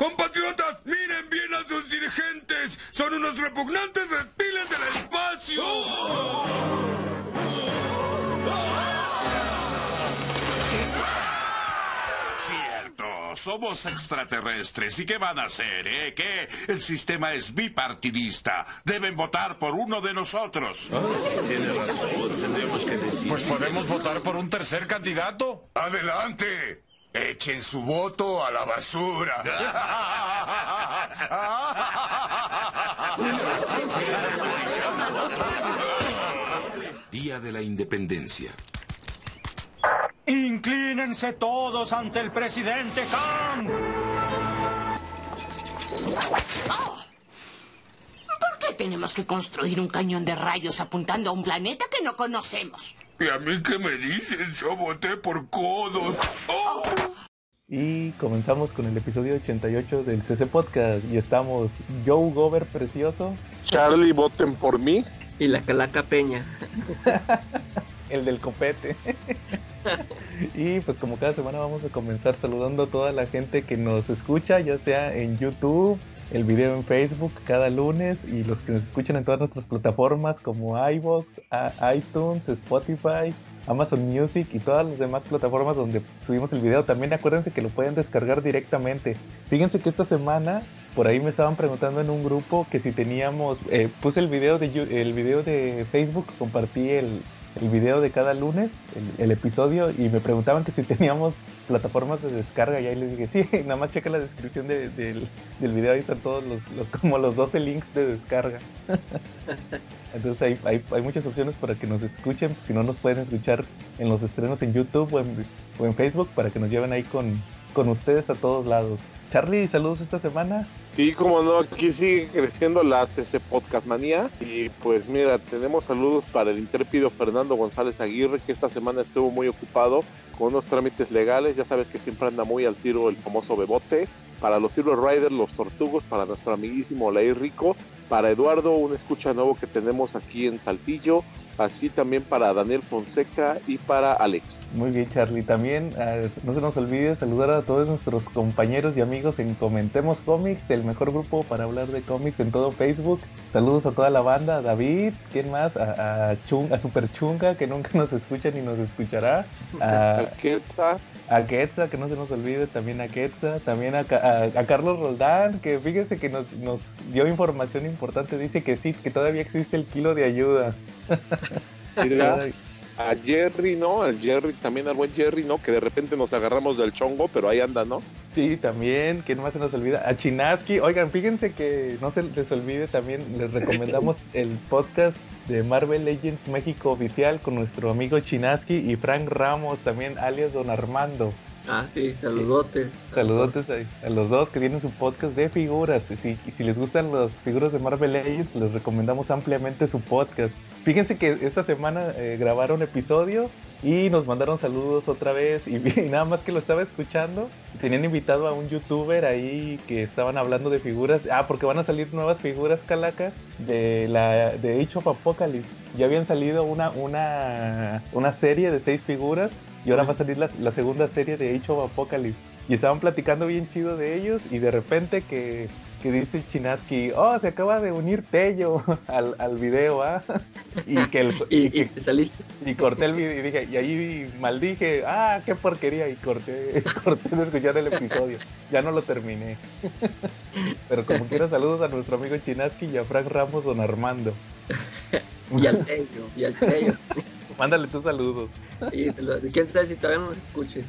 Compatriotas, miren bien a sus dirigentes. Son unos repugnantes reptiles del espacio. Cierto, somos extraterrestres. ¿Y qué van a hacer, eh? ¿Qué? El sistema es bipartidista. Deben votar por uno de nosotros. Pues podemos votar por un tercer candidato. Adelante. Echen su voto a la basura. Día de la Independencia. Inclínense todos ante el presidente Khan. ¿Por qué tenemos que construir un cañón de rayos apuntando a un planeta que no conocemos? ¿Y a mí qué me dices? Yo voté por codos. ¡Oh! Y comenzamos con el episodio 88 del CC Podcast. Y estamos Joe Gober Precioso, Charlie, voten por mí. Y la Calaca Peña. el del copete. y pues como cada semana vamos a comenzar saludando a toda la gente que nos escucha, ya sea en YouTube, el video en Facebook cada lunes y los que nos escuchan en todas nuestras plataformas como iVoox, iTunes, Spotify, Amazon Music y todas las demás plataformas donde subimos el video. También acuérdense que lo pueden descargar directamente. Fíjense que esta semana por ahí me estaban preguntando en un grupo que si teníamos, eh, puse el video de el video de Facebook, compartí el, el video de cada lunes, el, el episodio, y me preguntaban que si teníamos plataformas de descarga, y ahí les dije, sí, nada más checa la descripción de- del, del video, ahí están todos los, los- como los 12 links de descarga. Entonces hay, hay, hay muchas opciones para que nos escuchen, si no nos pueden escuchar en los estrenos en YouTube o en, o en Facebook, para que nos lleven ahí con, con ustedes a todos lados. Charlie, saludos esta semana. Sí, como no, aquí sigue creciendo la CC Podcast Manía. Y pues mira, tenemos saludos para el intrépido Fernando González Aguirre, que esta semana estuvo muy ocupado con unos trámites legales. Ya sabes que siempre anda muy al tiro el famoso Bebote. Para los Silver Riders, los Tortugos, para nuestro amiguísimo Lair Rico, para Eduardo, un escucha nuevo que tenemos aquí en Saltillo, así también para Daniel Fonseca y para Alex. Muy bien, Charlie. También eh, no se nos olvide saludar a todos nuestros compañeros y amigos en Comentemos Comics, el mejor grupo para hablar de cómics en todo Facebook. Saludos a toda la banda, a David, ¿quién más? A, a, Chung- a Super Chunga, que nunca nos escucha ni nos escuchará. A, Quetzal, a Quetza, que no se nos olvide también a Quetza, también a- a Carlos Roldán, que fíjese que nos, nos dio información importante, dice que sí, que todavía existe el kilo de ayuda. mira, a Jerry, ¿no? Al Jerry, también al buen Jerry, ¿no? Que de repente nos agarramos del chongo, pero ahí anda, ¿no? Sí, también, ¿quién más se nos olvida? A Chinaski, oigan, fíjense que no se les olvide también, les recomendamos el podcast de Marvel Legends México oficial con nuestro amigo Chinaski y Frank Ramos, también alias Don Armando. Ah, sí, saludotes. Saludotes a, a los dos que tienen su podcast de figuras. Y si, y si les gustan las figuras de Marvel Legends, les recomendamos ampliamente su podcast. Fíjense que esta semana eh, grabaron episodio y nos mandaron saludos otra vez. Y, nada más que lo estaba escuchando, tenían invitado a un youtuber ahí que estaban hablando de figuras. Ah, porque van a salir nuevas figuras, Calaca, de la de Age of Apocalypse. Ya habían salido una, una, una serie de seis figuras y ahora va a salir la, la segunda serie de Age of Apocalypse. Y estaban platicando bien chido de ellos y de repente que, que dice Chinaski, oh, se acaba de unir Tello al, al video, ¿ah? Y que el, Y, que- te saliste. y corté el video y dije, y ahí maldije, ah, qué porquería, y corté, corté de escuchar el episodio. Ya no lo terminé. Pero como quiera, saludos a nuestro amigo Chinaski y a Frank Ramos, don Armando. Y al Tello, y al Tello. Mándale tus saludos. Y saludos. ¿Quién sabe si todavía no nos escuchen?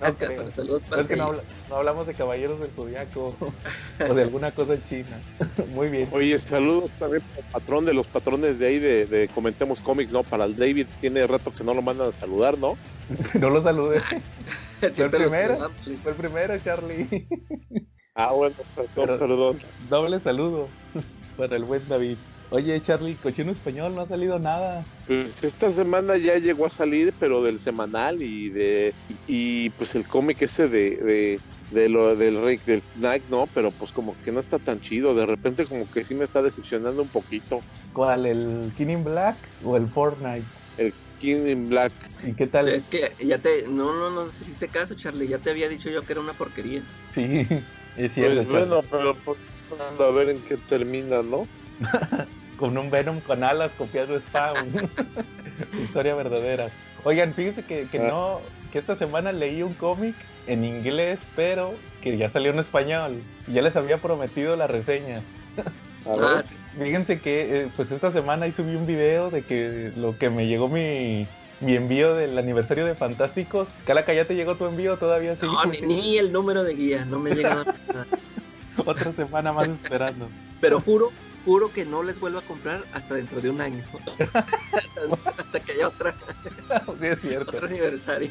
No. Pero saludos para es que no, Tello. habla- no hablamos de caballeros del zodiaco o de alguna cosa china. Muy bien. Oye, saludos también al patrón de los patrones de ahí de, de Comentemos Cómics, ¿no? Para el David, tiene rato que no lo mandan a saludar, ¿no? No lo saludé. Fue el primero. Fue el primero, Charlie. Ah, bueno, perdón, Pero- perdón. Doble saludo para el buen David. Oye, Charlie, cochino español, no ha salido nada. Pues esta semana ya llegó a salir, pero del semanal y de y pues el cómic ese de, de, de lo del Rey del Knight, ¿no? Pero pues como que no está tan chido, de repente como que sí me está decepcionando un poquito. ¿Cuál? ¿El King in Black o el Fortnite? King in Black. ¿Y qué tal? Es que ya te. No, no nos hiciste caso, Charlie. Ya te había dicho yo que era una porquería. Sí. Es cierto, Pues bueno, pero pues, a ver en qué termina, ¿no? con un Venom con alas copiando Spawn. Historia verdadera. Oigan, fíjense que, que Ah. no, que esta semana leí un cómic en inglés, pero que ya salió en español. Ya les había prometido la reseña. Ah, sí. Fíjense que eh, pues esta semana ahí subí un video de que lo que me llegó mi, mi envío del aniversario de Fantásticos. Calaca, ¿ya te llegó tu envío todavía? sigue No, ni, ni el número de guía, no me llega nada. Otra semana más esperando. Pero juro, juro que no les vuelvo a comprar hasta dentro de un año. hasta, hasta que haya otra, sí, es cierto. otro aniversario.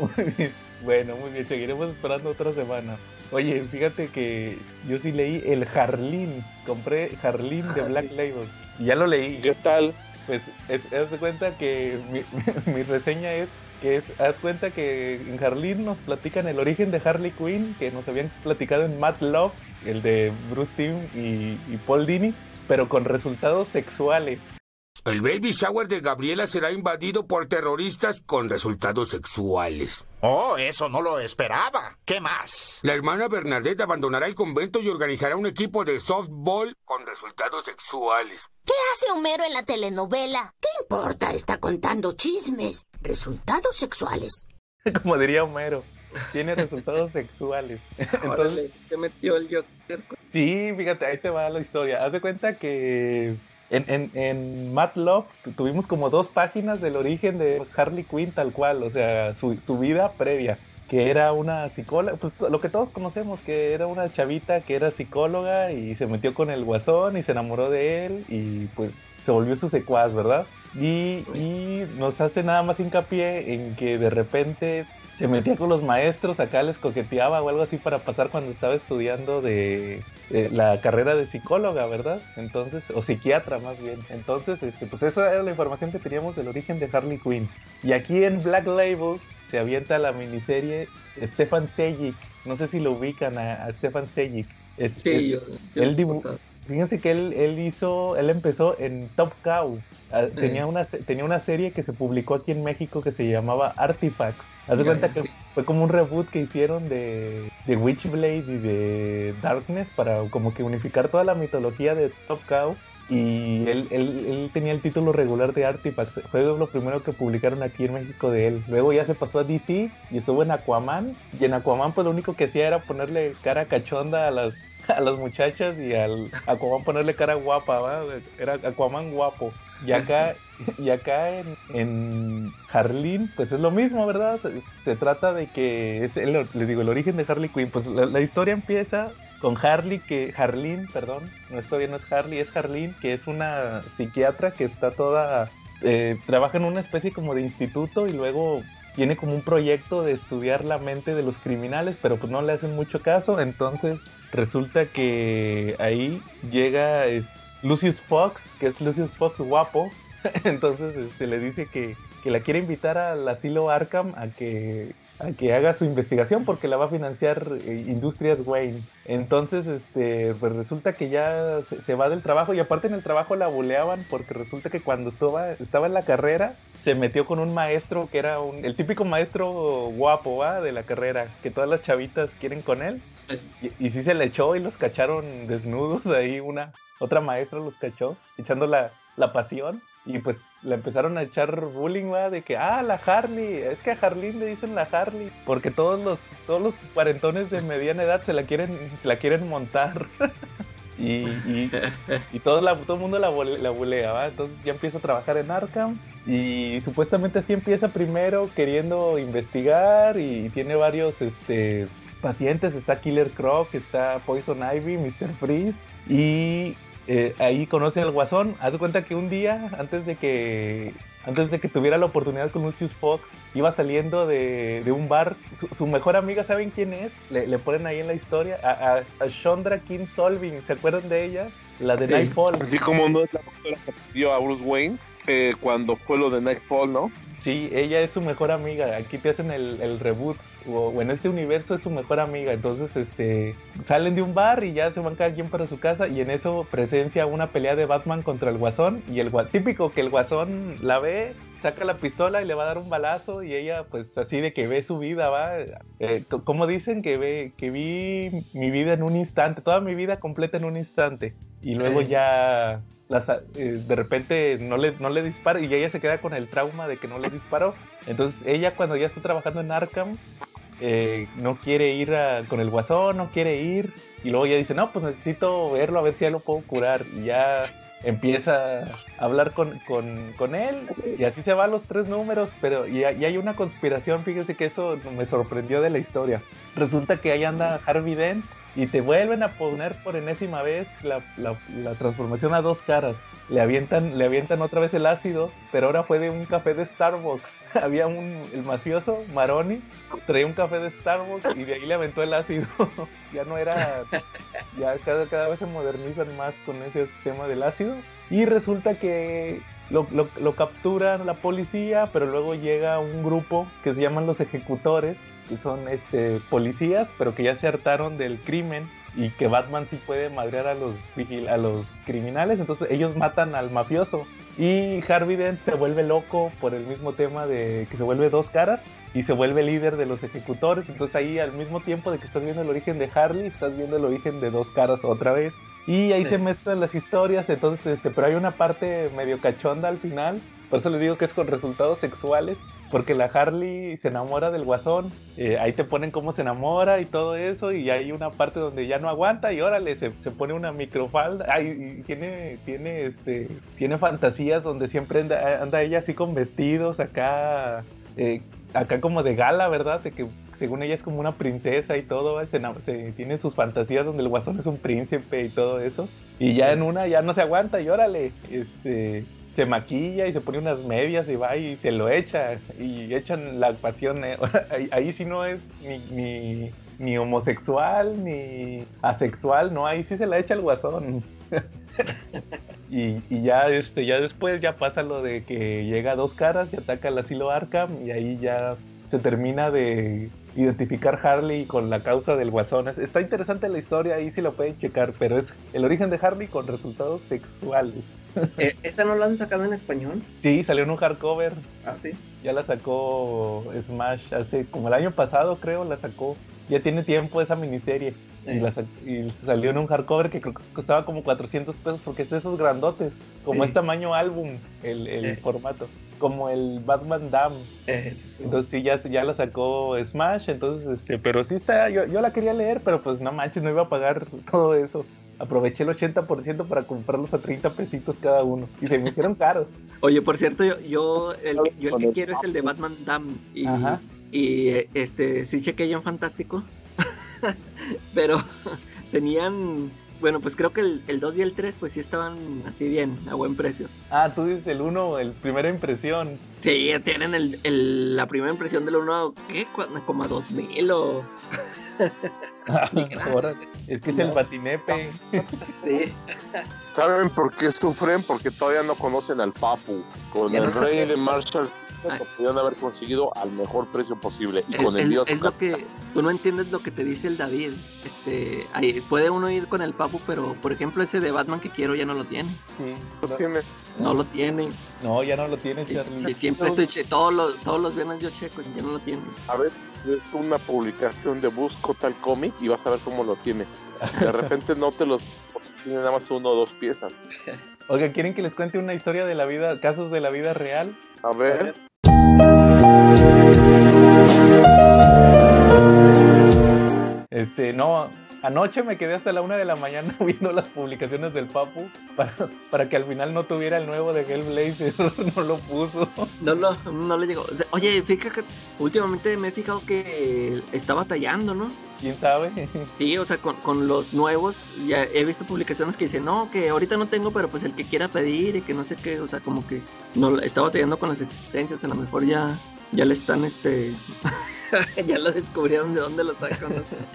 Muy bien. Bueno, muy bien, seguiremos esperando otra semana. Oye, fíjate que yo sí leí el Harleen, compré Harleen de Ah, Black sí. Label. Y ya lo leí. ¿Qué tal? Pues, es, haz de cuenta que mi, mi reseña es que es, haz cuenta que en Harleen nos platican el origen de Harley Quinn, que nos habían platicado en Mad Love, el de Bruce Timm y, y Paul Dini, pero con resultados sexuales. El baby shower de Gabriela será invadido por terroristas con resultados sexuales. Oh, eso no lo esperaba. ¿Qué más? La hermana Bernadette abandonará el convento y organizará un equipo de softball con resultados sexuales. ¿Qué hace Homero en la telenovela? ¿Qué importa? Está contando chismes. Resultados sexuales. Como diría Homero, tiene resultados sexuales. Entonces, Órale, se metió el Joker. Sí, fíjate, ahí te va la historia. Haz de cuenta que en, en, en Mad Love tu- tuvimos como dos páginas del origen de Harley Quinn tal cual, o sea, su, su vida previa, que era una psicóloga, pues lo que todos conocemos, que era una chavita que era psicóloga y se metió con el guasón y se enamoró de él y pues se volvió su secuaz, ¿verdad? Y, y nos hace nada más hincapié en que de repente se metía con los maestros, acá les coqueteaba o algo así para pasar cuando estaba estudiando de, de la carrera de psicóloga, ¿verdad? Entonces, o psiquiatra más bien. Entonces, este, pues esa era la información que teníamos del origen de Harley Quinn. Y aquí en Black Label se avienta la miniserie Stefan Sejic. No sé si lo ubican a, a Stefan Sejic. Es- es- Sí, yo. él dibu-. Fíjense que él, él hizo, él empezó en Top Cow. Ah, Tenía, una, tenía una serie que se publicó aquí en México que se llamaba Artifacts. Haz de cuenta que sí. fue como un reboot que hicieron de, de Witchblade y de Darkness para como que unificar toda la mitología de Top Cow. Y él, él, él tenía el título regular de Artifacts. Fue lo primero que publicaron aquí en México de él. Luego ya se pasó a DC y estuvo en Aquaman. Y en Aquaman pues lo único que hacía era ponerle cara cachonda a las, a las muchachas y al Aquaman ponerle cara guapa, ¿va? Era Aquaman guapo. Y acá, y acá en, en Harleen, pues es lo mismo, ¿verdad? Se, trata de que es, el, les digo, el origen de Harley Quinn. Pues la, historia empieza con Harley, que Harleen, perdón, no es todavía no es Harley, es Harleen, que es una psiquiatra que está toda, eh, trabaja en una especie como de instituto y luego tiene como un proyecto de estudiar la mente de los criminales, pero pues no le hacen mucho caso, entonces resulta que ahí llega es, Lucius Fox, que es Lucius Fox guapo, entonces se le dice que, que la quiere invitar al asilo Arkham a que a que haga su investigación porque la va a financiar eh, Industrias Wayne. Entonces, este, pues resulta que ya se, se va del trabajo y aparte en el trabajo la buleaban porque resulta que cuando estaba, estaba en la carrera se metió con un maestro que era un, el típico maestro guapo de la carrera, que todas las chavitas quieren con él. Y, y sí se le echó y los cacharon desnudos ahí, una otra maestra los cachó, echando la, pasión. Y pues le empezaron a echar bullying. De que, ah, la Harley, es que a Harleen le dicen la Harley, porque todos los, todos los cuarentones de mediana edad se la quieren, se la quieren montar. y, y, todo, la, todo el mundo la, la bulea, ¿va? Entonces ya empieza a trabajar en Arkham y supuestamente así empieza primero queriendo investigar y tiene varios este, pacientes, está Killer Croc, está Poison Ivy, Mr. Freeze y eh, ahí conoce al Guasón. Haz de cuenta que un día, antes de que antes de que tuviera la oportunidad con Lucius Fox, iba saliendo de, de un bar. Su, su mejor amiga, ¿saben quién es? Le, le ponen ahí en la historia a, a, a Shondra King Solving. ¿Se acuerdan de ella? La de Sí. Nightfall. Así como no es la doctora que pidió a Bruce Wayne eh, cuando fue lo de Nightfall, ¿no? Sí, ella es su mejor amiga. Aquí te hacen el, el reboot. O, o en este universo es su mejor amiga. Entonces, este, salen de un bar y ya se van cada quien para su casa. Y en eso presencia una pelea de Batman contra el Guasón. Y el típico que el Guasón la ve, saca la pistola y le va a dar un balazo. Y ella, pues, así de que ve su vida, va. Eh, co- como dicen que ve, que vi mi vida en un instante, toda mi vida completa en un instante. Y luego Eh. ya eh, de repente no le, no le dispara y ella se queda con el trauma de que no le disparó. Entonces ella cuando ya está trabajando en Arkham eh, no quiere ir con el guasón, no quiere ir y luego ella dice, no, pues necesito verlo a ver si ya lo puedo curar y ya empieza a hablar con, con- con él y así se van los tres números, pero y, hay una conspiración, fíjese que eso me sorprendió de la historia. Resulta que ahí anda Harvey Dent y te vuelven a poner por enésima vez la, la- transformación a dos caras. Le avientan, le avientan otra vez el ácido, pero ahora fue de un café de Starbucks. Había un, el mafioso, Maroni, traía un café de Starbucks y de ahí le aventó el ácido. ya no era, ya cada, cada vez se modernizan más con ese tema del ácido. Y resulta que lo, lo- capturan la policía, pero luego llega un grupo que se llaman los ejecutores, que son este, policías, pero que ya se hartaron del crimen y que Batman sí puede madrear a los, a los criminales, entonces ellos matan al mafioso. Y Harvey Dent se vuelve loco por el mismo tema de que se vuelve dos caras y se vuelve líder de los ejecutores. Entonces ahí al mismo tiempo de que estás viendo el origen de Harley, estás viendo el origen de dos caras otra vez. Y ahí Sí. se mezclan las historias, entonces este, pero hay una parte medio cachonda al final. Por eso les digo que es con resultados sexuales. Porque la Harley se enamora del guasón. eh, ahí te ponen cómo se enamora y todo eso. Y hay una parte donde ya no aguanta. Y órale, se, se pone una microfalda. Ay, y tiene, tiene, este, tiene fantasías donde siempre anda, anda ella así con vestidos acá. eh, acá como de gala, ¿verdad? De que según ella es como una princesa y todo. Se, se- tiene sus fantasías donde el guasón es un príncipe y todo eso. Y ya en una ya no se aguanta y órale, este, se maquilla y se pone unas medias y va y se lo echa y echan la pasión. eh, Ahí, ahí sí no es ni, ni, ni homosexual ni asexual, no, ahí sí se la echa el guasón. y, ya este ya después ya pasa lo de que llega a dos caras y ataca al asilo Arkham y ahí ya se termina de identificar Harley con la causa del guasón. Es- Está interesante la historia, ahí sí lo pueden checar, pero es el origen de Harley con resultados sexuales. Eh, ¿Esa no la han sacado en español? Sí, salió en un hardcover, Ah, sí. ya la sacó Smash hace como el año pasado creo, la sacó. Ya tiene tiempo esa miniserie. Y, la y salió en un hardcover que creo que costaba como 400 pesos porque es de esos grandotes, como Sí. es tamaño álbum el, el Eh. formato, como el Batman Dam. Eh, sí. Entonces sí, ya, ya la sacó Smash, entonces, este, pero sí está, yo, yo la quería leer, pero pues no manches, no iba a pagar todo eso. Aproveché el 80% para comprarlos a 30 pesitos cada uno y se me hicieron caros. Oye, por cierto, yo, yo el, que- yo el Con que el quiero es el de Batman Dam. Y, Ajá. y este, sí chequé en Fantástico. Pero tenían, bueno, pues creo que el, el 2 y el 3 pues sí estaban así bien, a buen precio. Ah, tú dices el 1, el primera impresión. Sí, tienen el, el- la primera impresión del 1, ¿qué? Como a 2000 o... Es que es el batinepe. Sí. ¿Saben por qué sufren? Porque todavía no conocen al Papu. Con Ya el no rey de Marshall Pudieron haber conseguido al mejor precio posible. Y Es, con el es- dios es lo que tú no entiendes lo que te dice el David. Este, ahí, puede uno ir con el Papu, pero por ejemplo ese de Batman que quiero ya no lo tiene. Sí. no tiene. No lo tiene. No, ya no lo tiene, Y, Charlie. y siempre estoy che- todos los todos los viernes yo checo y ya no lo tiene. A ver, es una publicación de Busco tal cómic y vas a ver cómo lo tiene. De repente no te los tiene nada más uno o dos piezas. Oiga, ¿quieren que les cuente una historia de la vida, casos de la vida real? A ver, Este, no, anoche me quedé hasta la una de la mañana viendo las publicaciones del Papu para, para que al final no tuviera el nuevo de Hellblazer, no lo puso. No lo, no le llegó. Oye, fíjate que últimamente me he fijado que está batallando, ¿no? ¿Quién sabe? Sí, o sea, con, con los nuevos, ya he visto publicaciones que dicen, no, que ahorita no tengo, pero pues el que quiera pedir y que no sé qué, o sea, como que no está batallando con las existencias, a lo mejor ya, ya le están, este, ya lo descubrieron de dónde lo sacan.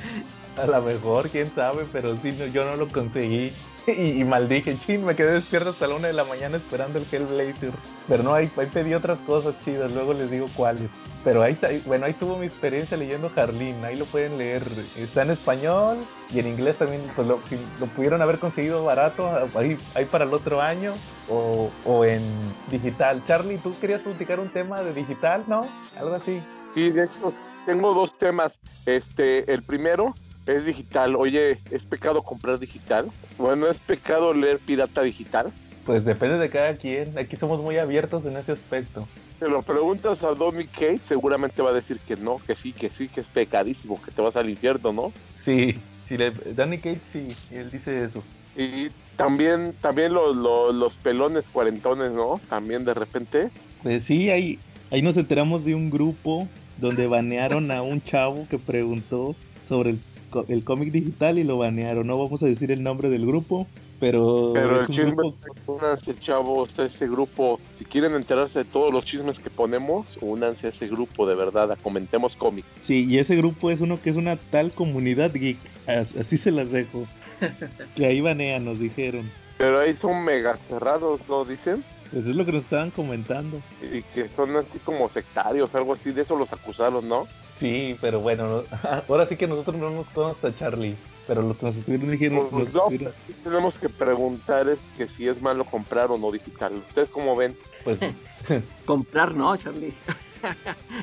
A lo mejor, quién sabe, pero sí, no, yo no lo conseguí. y, y maldije, chin, me quedé despierto hasta la una de la mañana esperando el Hellblazer. Pero no, ahí, ahí pedí otras cosas chidas, luego les digo cuáles. Pero ahí, bueno, ahí tuvo mi experiencia leyendo Harleen, ahí lo pueden leer. Está en español y en inglés también, pues lo, lo pudieron haber conseguido barato, ahí, ahí para el otro año, o, o en digital. Charlie, ¿tú querías platicar un tema de digital, no? Algo así. Sí, de hecho, tengo dos temas. Este, el primero es digital. Oye, ¿es pecado comprar digital? Bueno, ¿es pecado leer pirata digital? Pues depende de cada quien, aquí somos muy abiertos en ese aspecto. Te lo preguntas a Dominic Cage, seguramente va a decir que no, que sí, que sí, que es pecadísimo, que te vas al infierno, ¿no? Sí, sí, le- Danny Cage sí, él dice eso. Y también, también los, los, los pelones cuarentones, ¿no? También de repente. Pues sí, ahí, ahí nos enteramos de un grupo donde banearon a un chavo que preguntó sobre el, el cómic digital y lo banearon. No vamos a decir el nombre del grupo, pero, Pero el chisme, grupo- únanse chavos a ese grupo. Si quieren enterarse de todos los chismes que ponemos, únanse a ese grupo, de verdad, a Comentemos Cómic. Sí, y ese grupo es uno que es una tal comunidad geek, as- así se las dejo. que ahí banean, nos dijeron. Pero ahí son mega cerrados, ¿no? Dicen. Pues es lo que nos estaban comentando. Y que son así como sectarios, algo así, de eso los acusaron, ¿no? Sí, pero bueno, no- ahora sí que nosotros no nos consta, Charlie. Pero lo que nos estuvieron diciendo, Pues nos no, estuvieron- aquí tenemos que preguntar es que si es malo comprar o no digital. ¿Ustedes cómo ven? pues Comprar no, Charlie.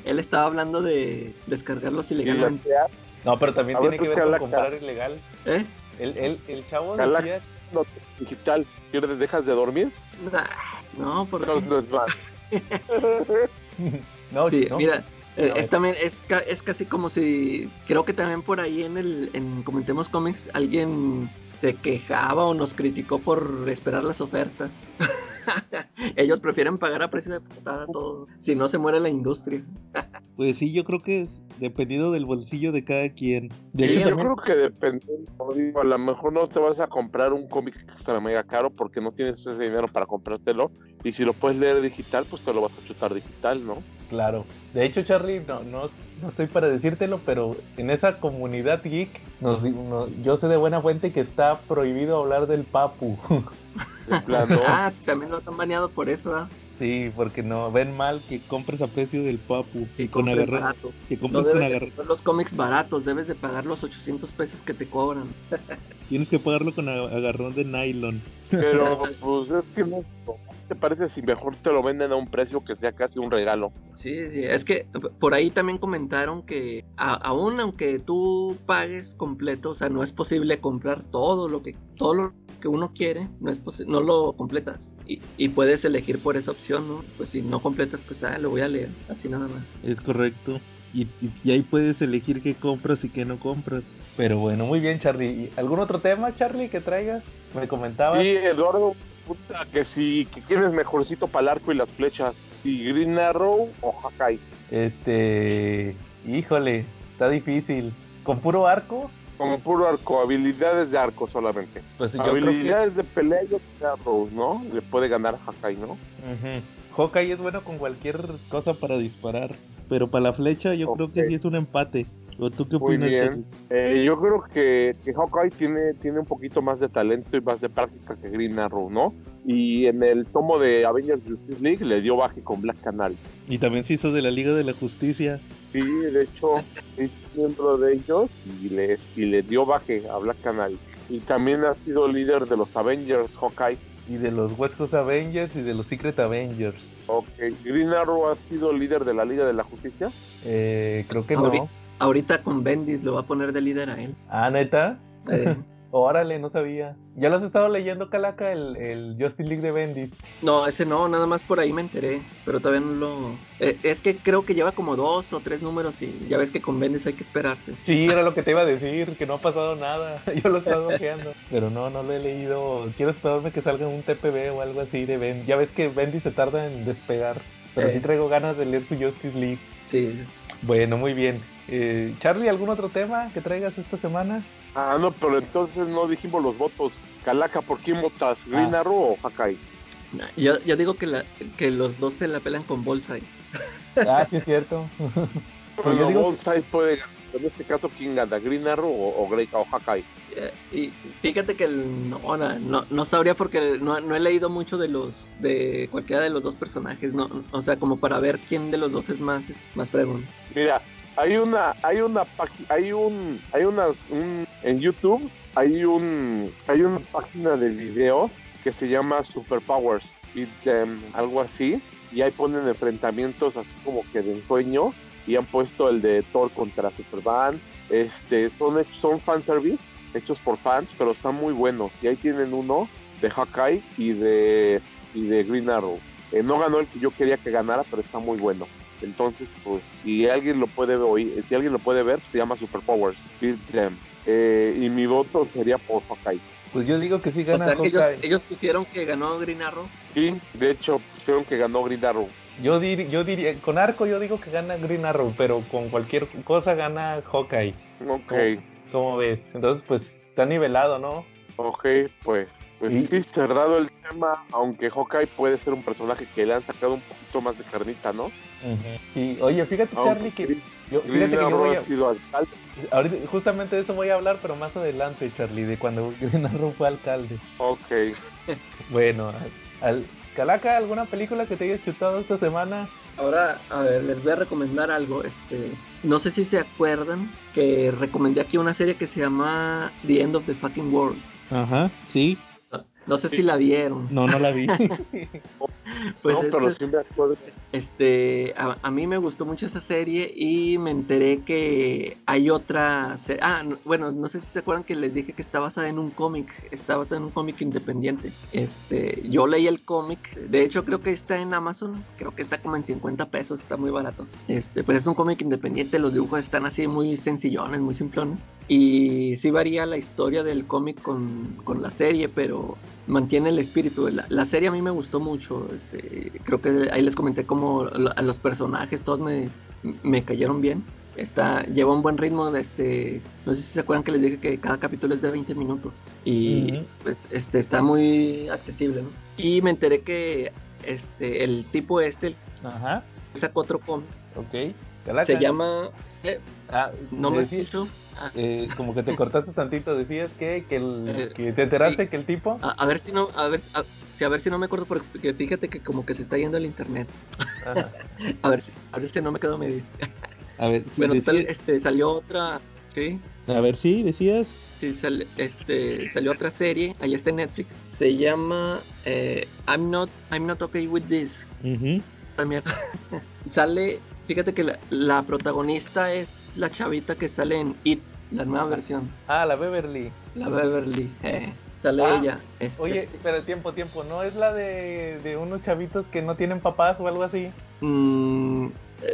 Él estaba hablando de descargarlos ilegalmente. No, pero también A ver, tiene que ver con Calaca. comprar ilegal. ¿Eh? El, el, el chavo decía... No, digital. ¿Pierdes, dejas de dormir? Nah, No, por Entonces no es mal. No, Sí, no. mira, eh, es también es, es casi como si creo que también por ahí en el en comentemos cómics alguien se quejaba o nos criticó por esperar las ofertas. Ellos prefieren pagar a precio de portada todo, si no se muere la industria. Pues sí, yo creo que es dependiendo del bolsillo de cada quien. De Sí, hecho, yo también, creo que depende. a lo mejor no te vas a comprar un cómic extra mega caro porque no tienes ese dinero para comprártelo. Y si lo puedes leer digital, pues te lo vas a chutar digital, ¿no? claro. De hecho, Charlie, no, no, no estoy para decírtelo, pero en esa comunidad geek, nos, di- no- yo sé de buena fuente que está prohibido hablar del papu. De plano. Ah, sí, también los han baneado por eso, ¿verdad? sí, porque no ven mal que compres a precio del papu. Y con agarrar. Que No compres con agarrar. comprar los cómics baratos, debes de pagar los 800 pesos que te cobran. Tienes que pagarlo con agarrón de nylon. Pero pues es que no. ¿Qué te parece si mejor te lo venden a un precio que sea casi un regalo? Sí, sí, es que por ahí también comentaron que a- aún aunque tú pagues completo, o sea, no es posible comprar todo lo que todo lo que uno quiere, no es no lo completas y, y puedes elegir por esa opción, ¿no? Pues si no completas, pues ah, lo voy a leer, así nada más. Es correcto. Y, y- y ahí puedes elegir qué compras y qué no compras. Pero bueno, muy bien, Charlie. ¿Y ¿Algún otro tema, Charlie, que traigas? Me comentabas. Y Eduardo, puta, que si que quién es mejorcito para el arco y las flechas, si Green Arrow o Hakai. Este. Híjole, está difícil. ¿Con puro arco? Como puro arco, habilidades de arco solamente. Pues yo creo que. habilidades de pelea yo creo que Arrow, ¿no? Le puede ganar Hakai, ¿no? Hawkeye es bueno con cualquier cosa para disparar. Pero para la flecha, yo creo que sí es un empate. ¿O tú qué Muy opinas, bien. Charlie? Eh, yo creo que, que Hawkeye tiene, tiene un poquito más de talento y más de práctica que Green Arrow, ¿no? Y en el tomo de Avengers Justice League le dio baje con Black Canal. Y también se hizo de la Liga de la Justicia. Sí, de hecho, es miembro de ellos y le, y le dio baje a Black Canal. Y también ha sido líder de los Avengers, Hawkeye. Y de los West Coast Avengers y de los Secret Avengers. Ok, Green Arrow ha sido líder de la Liga de la Justicia. Eh, creo que Ahorita- no. Ahorita con Bendis lo va a poner de líder a él. Ah, neta. Eh, Órale, no sabía. ¿Ya lo has estado leyendo, Calaca, el, el Justice League de Bendis? no, ese no, nada más por ahí me enteré, pero todavía no lo... eh, es que creo que lleva como dos o tres números y ya ves que con Bendis hay que esperarse. Sí, era lo que te iba a decir, que no ha pasado nada. Yo lo estaba ojeando. Pero no, no lo he leído. Quiero esperarme que salga un TPB o algo así de Bendis. Ya ves que Bendis se tarda en despegar. Pero Eh. sí traigo ganas de leer su Justice League. Sí, Bueno, muy bien. Eh, Charlie, ¿algún otro tema que traigas esta semana? Ah, no, pero entonces no dijimos los votos. Calaca, ¿por quién votas? ¿Green Ah. Arrow o Hawkeye? yo, yo digo que, la, que los dos se la pelan con Bullseye. Ah, sí es cierto. Pues yo digo- Bullseye puede ganar En este caso, ¿quién gana? ¿Green Arrow o, o, Grey, o Hawkeye? Eh, y fíjate que el- no, no, no sabría porque no, no he leído mucho de los de cualquiera de los dos personajes, no, o sea, como para ver quién de los dos es más es más fregón. Mira, hay una, hay una hay un, hay unas, un, en YouTube hay un, hay una página de video que se llama Superpowers y em, algo así y ahí ponen enfrentamientos así como que de ensueño y han puesto el de Thor contra Superman, este, son son fanservice hechos por fans, pero están muy buenos y ahí tienen uno de Hawkeye y de y de Green Arrow. Eh, no ganó el que yo quería que ganara, pero está muy bueno. Entonces, pues, si alguien lo puede oír, si alguien lo puede ver, se llama Superpowers, Beat Them. Eh, y mi voto sería por Hawkeye. Pues yo digo que sí O gana sea que ellos, Hawkeye. ellos pusieron que ganó Green Arrow. Sí, de hecho, pusieron que ganó Green Arrow. Yo, dir- yo diría, con arco yo digo que gana Green Arrow, pero con cualquier cosa gana Hawkeye. Ok, ¿Cómo ves? Entonces, pues está nivelado, ¿no? Ok, pues, pues Y- sí, cerrado el tema, aunque Hawkeye puede ser un personaje que le han sacado un poquito más de carnita, ¿no? Sí, oye, fíjate, Aunque Charlie, que yo, Green fíjate que yo voy a, sido alcalde. ahorita, justamente de eso voy a hablar, pero más adelante, Charlie, de cuando Green Arrow fue alcalde. Ok, Bueno, al, Calaca, ¿alguna película que te hayas chutado esta semana? Ahora, a ver, les voy a recomendar algo. Este, no sé si se acuerdan que recomendé aquí una serie que se llama The End of the Fucking World. Ajá, sí. No sé si la vieron. No, no la vi. Pues no, pero este- sí me acuerdo. Este, a, a mí me gustó mucho esa serie y me enteré que hay otra serie. Ah, no- bueno, no sé si se acuerdan que les dije que está basada en un cómic. Está basada en un cómic independiente. Este, yo leí el cómic. De hecho, creo que está en Amazon. Creo que está como en 50 pesos. Está muy barato. Este, pues es un cómic independiente. Los dibujos están así muy sencillones, muy simplones. Y sí varía la historia del cómic con, con la serie, pero mantiene el espíritu. La, la serie a mí me gustó mucho. Este, creo que ahí les comenté como lo- a los personajes todos me, me cayeron bien. Está, lleva un buen ritmo. Este, no sé si se acuerdan que les dije que cada capítulo es de 20 minutos. Y pues este, está muy accesible. ¿no? Y me enteré que este, el tipo este Ajá, sacó otro cómic. ok. Calaca, Se llama... eh, Ah, no me escucho. Ah, eh, como que te cortaste tantito, decías que, que, el, Eh, que te enteraste que el tipo... a, a ver si no, a ver, a, sí, a ver si no me acuerdo porque fíjate que como que se está yendo el internet. A ver si, a ver si no me quedo medio. A ver, sí, bueno, tal, este salió otra, sí, a ver, sí, decías. sí sal- este salió otra serie, ahí está en Netflix. Se llama eh, I'm not I'm not okay with this. Ujú. Mierda. sale, fíjate que la, la protagonista es la chavita que sale en It, la nueva versión, Ah, la Beverly. la Beverly. eh, sale Ah, ella. este, Oye, espera, tiempo, tiempo. ¿No es la de, de unos chavitos que no tienen papás o algo así? mm, ¿O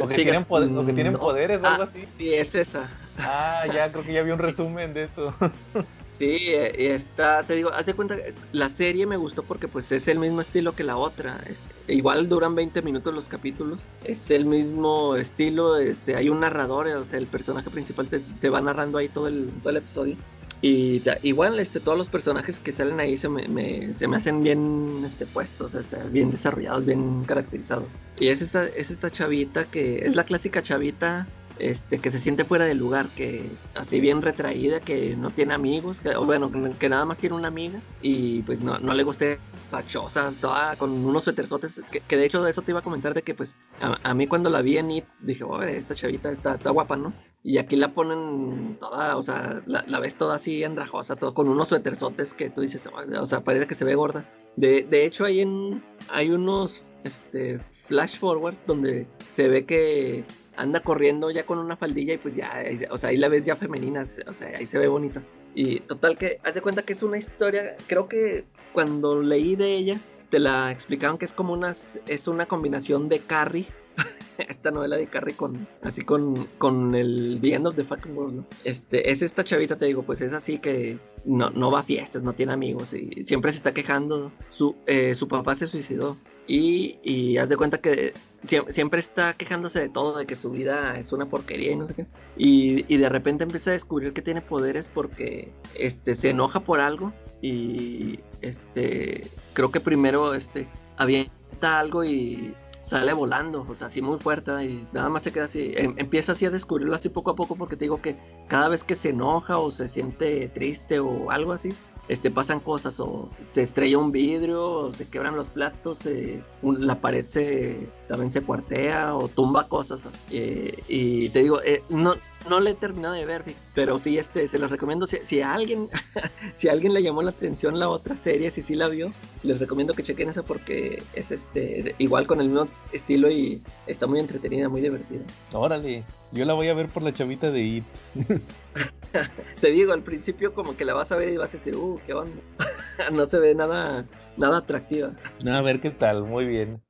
que, fíjate, tienen, poder- o que tienen no. poderes o algo Ah, así? sí, es esa. Ah, ya, creo que ya vi un resumen de eso. Sí, y está, te digo, haz de cuenta, la serie me gustó porque pues es el mismo estilo que la otra. igual duran 20 minutos los capítulos. Es el mismo estilo, este, hay un narrador, o sea, el personaje principal te, te va narrando ahí todo el, todo el episodio. Y igual este, todos los personajes que salen ahí se me, me- se me hacen bien este, puestos, este, bien desarrollados, bien caracterizados. Y es esta, es esta chavita que es la clásica chavita este, que se siente fuera del lugar, que así bien retraída, que no tiene amigos, bueno, que, nada más tiene una amiga y pues no, no le guste fachosa, toda con unos suéterzotes, que, que de hecho de eso te iba a comentar de que pues a, mí cuando la vi en It dije, oye, esta chavita está, está guapa, ¿no? Y aquí la ponen toda, o sea, la, ves toda así andrajosa, todo con unos suéterzotes que tú dices, "Oye", o sea, parece que se ve gorda. De, de hecho hay, en, hay unos este, flash forwards donde se ve que anda corriendo ya con una faldilla y pues ya, eh, o sea, ahí la ves ya femenina, o sea, ahí se ve bonita. Y total que, haz de cuenta que es una historia, creo que cuando leí de ella, te la explicaron que es como unas, es una combinación de Carrie, esta novela de Carrie con, así con, con el The End of the Fucking World, ¿no? Este, es esta chavita, te digo, pues es así que no, no va a fiestas, no tiene amigos y siempre se está quejando, su, eh, su papá se suicidó y, y haz de cuenta que sie- siempre está quejándose de todo, de que su vida es una porquería y no sé qué. Y, y de repente empieza a descubrir que tiene poderes porque este, se enoja por algo y este, creo que primero este, avienta algo y, sale volando, o sea, así muy fuerte y nada más se queda así, em- empieza así a descubrirlo así poco a poco porque te digo que cada vez que se enoja o se siente triste o algo así, este, pasan cosas o se estrella un vidrio o se quebran los platos, eh, un- la pared se, también se cuartea o tumba cosas. Eh, y te digo, eh, no, no le he terminado de ver, pero sí, este, se los recomiendo. Si, si a alguien, si a alguien le llamó la atención la otra serie, si sí la vio, les recomiendo que chequen esa porque es este igual con el mismo estilo y está muy entretenida, muy divertida. Órale, yo la voy a ver por la chavita de It. Te digo, al principio como que la vas a ver y vas a decir, uh, qué onda. no se ve nada, nada atractiva. A ver qué tal, muy bien.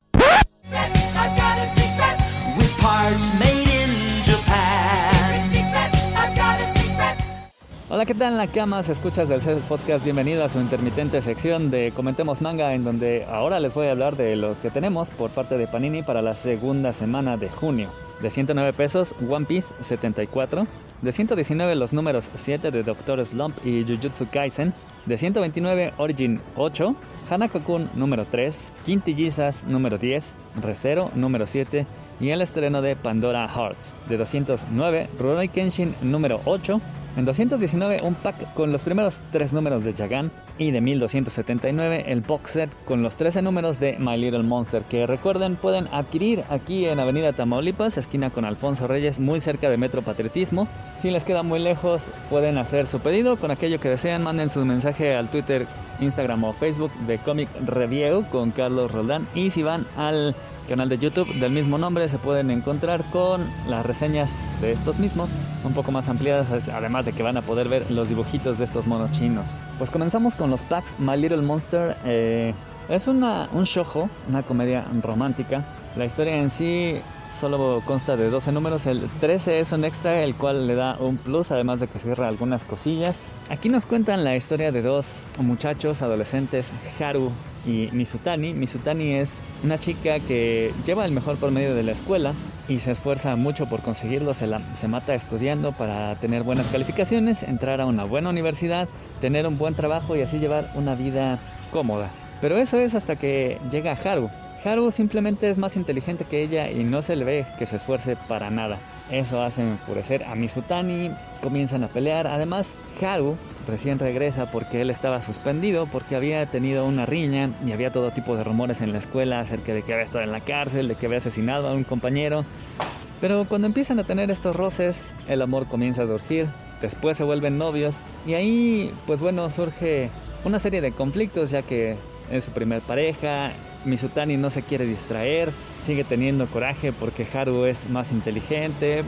Hola, ¿qué tal, Nakamas? Escuchas del CES Podcast. Bienvenido a su intermitente sección de Comentemos Manga, en donde ahora les voy a hablar de lo que tenemos por parte de Panini para la segunda semana de junio. De 109 pesos, One Piece 74. De 119 los números 7 de Doctor Slump y Jujutsu Kaisen. De 129 Origin 8. Hanako-kun número 3. Quintillizas número 10. Recero número 7. Y el estreno de Pandora Hearts. De 209 Rurouni Kenshin número 8. En 219 un pack con los primeros tres números de Jagan y de 1279 el box set con los 13 números de My Little Monster que recuerden pueden adquirir aquí en Avenida Tamaulipas, esquina con Alfonso Reyes, muy cerca de Metro Patriotismo. Si les queda muy lejos pueden hacer su pedido con aquello que desean, manden su mensaje al Twitter, Instagram o Facebook de Comic Review con Carlos Roldán y si van al canal de YouTube del mismo nombre se pueden encontrar con las reseñas de estos mismos, un poco más ampliadas, además de que van a poder ver los dibujitos de estos monos chinos. Pues comenzamos con los packs My Little Monster. eh, es una, un shoujo, una comedia romántica. La historia en sí solo consta de 12 números. El 13 es un extra, el cual le da un plus, además de que cierra algunas cosillas. Aquí nos cuentan la historia de dos muchachos adolescentes, Haru y Misutani. Misutani es una chica que lleva el mejor promedio de la escuela y se esfuerza mucho por conseguirlo, se, la- se mata estudiando para tener buenas calificaciones, entrar a una buena universidad, tener un buen trabajo y así llevar una vida cómoda. Pero eso es hasta que llega Haru. Haru simplemente es más inteligente que ella y no se le ve que se esfuerce para nada. Eso hace enfurecer a Misutani, comienzan a pelear. Además, Haru recién regresa porque él estaba suspendido, porque había tenido una riña y había todo tipo de rumores en la escuela acerca de que había estado en la cárcel, de que había asesinado a un compañero. Pero cuando empiezan a tener estos roces, el amor comienza a surgir, después se vuelven novios y ahí, pues bueno, surge una serie de conflictos ya que es su primer pareja, Misutani no se quiere distraer, sigue teniendo coraje porque Haru es más inteligente,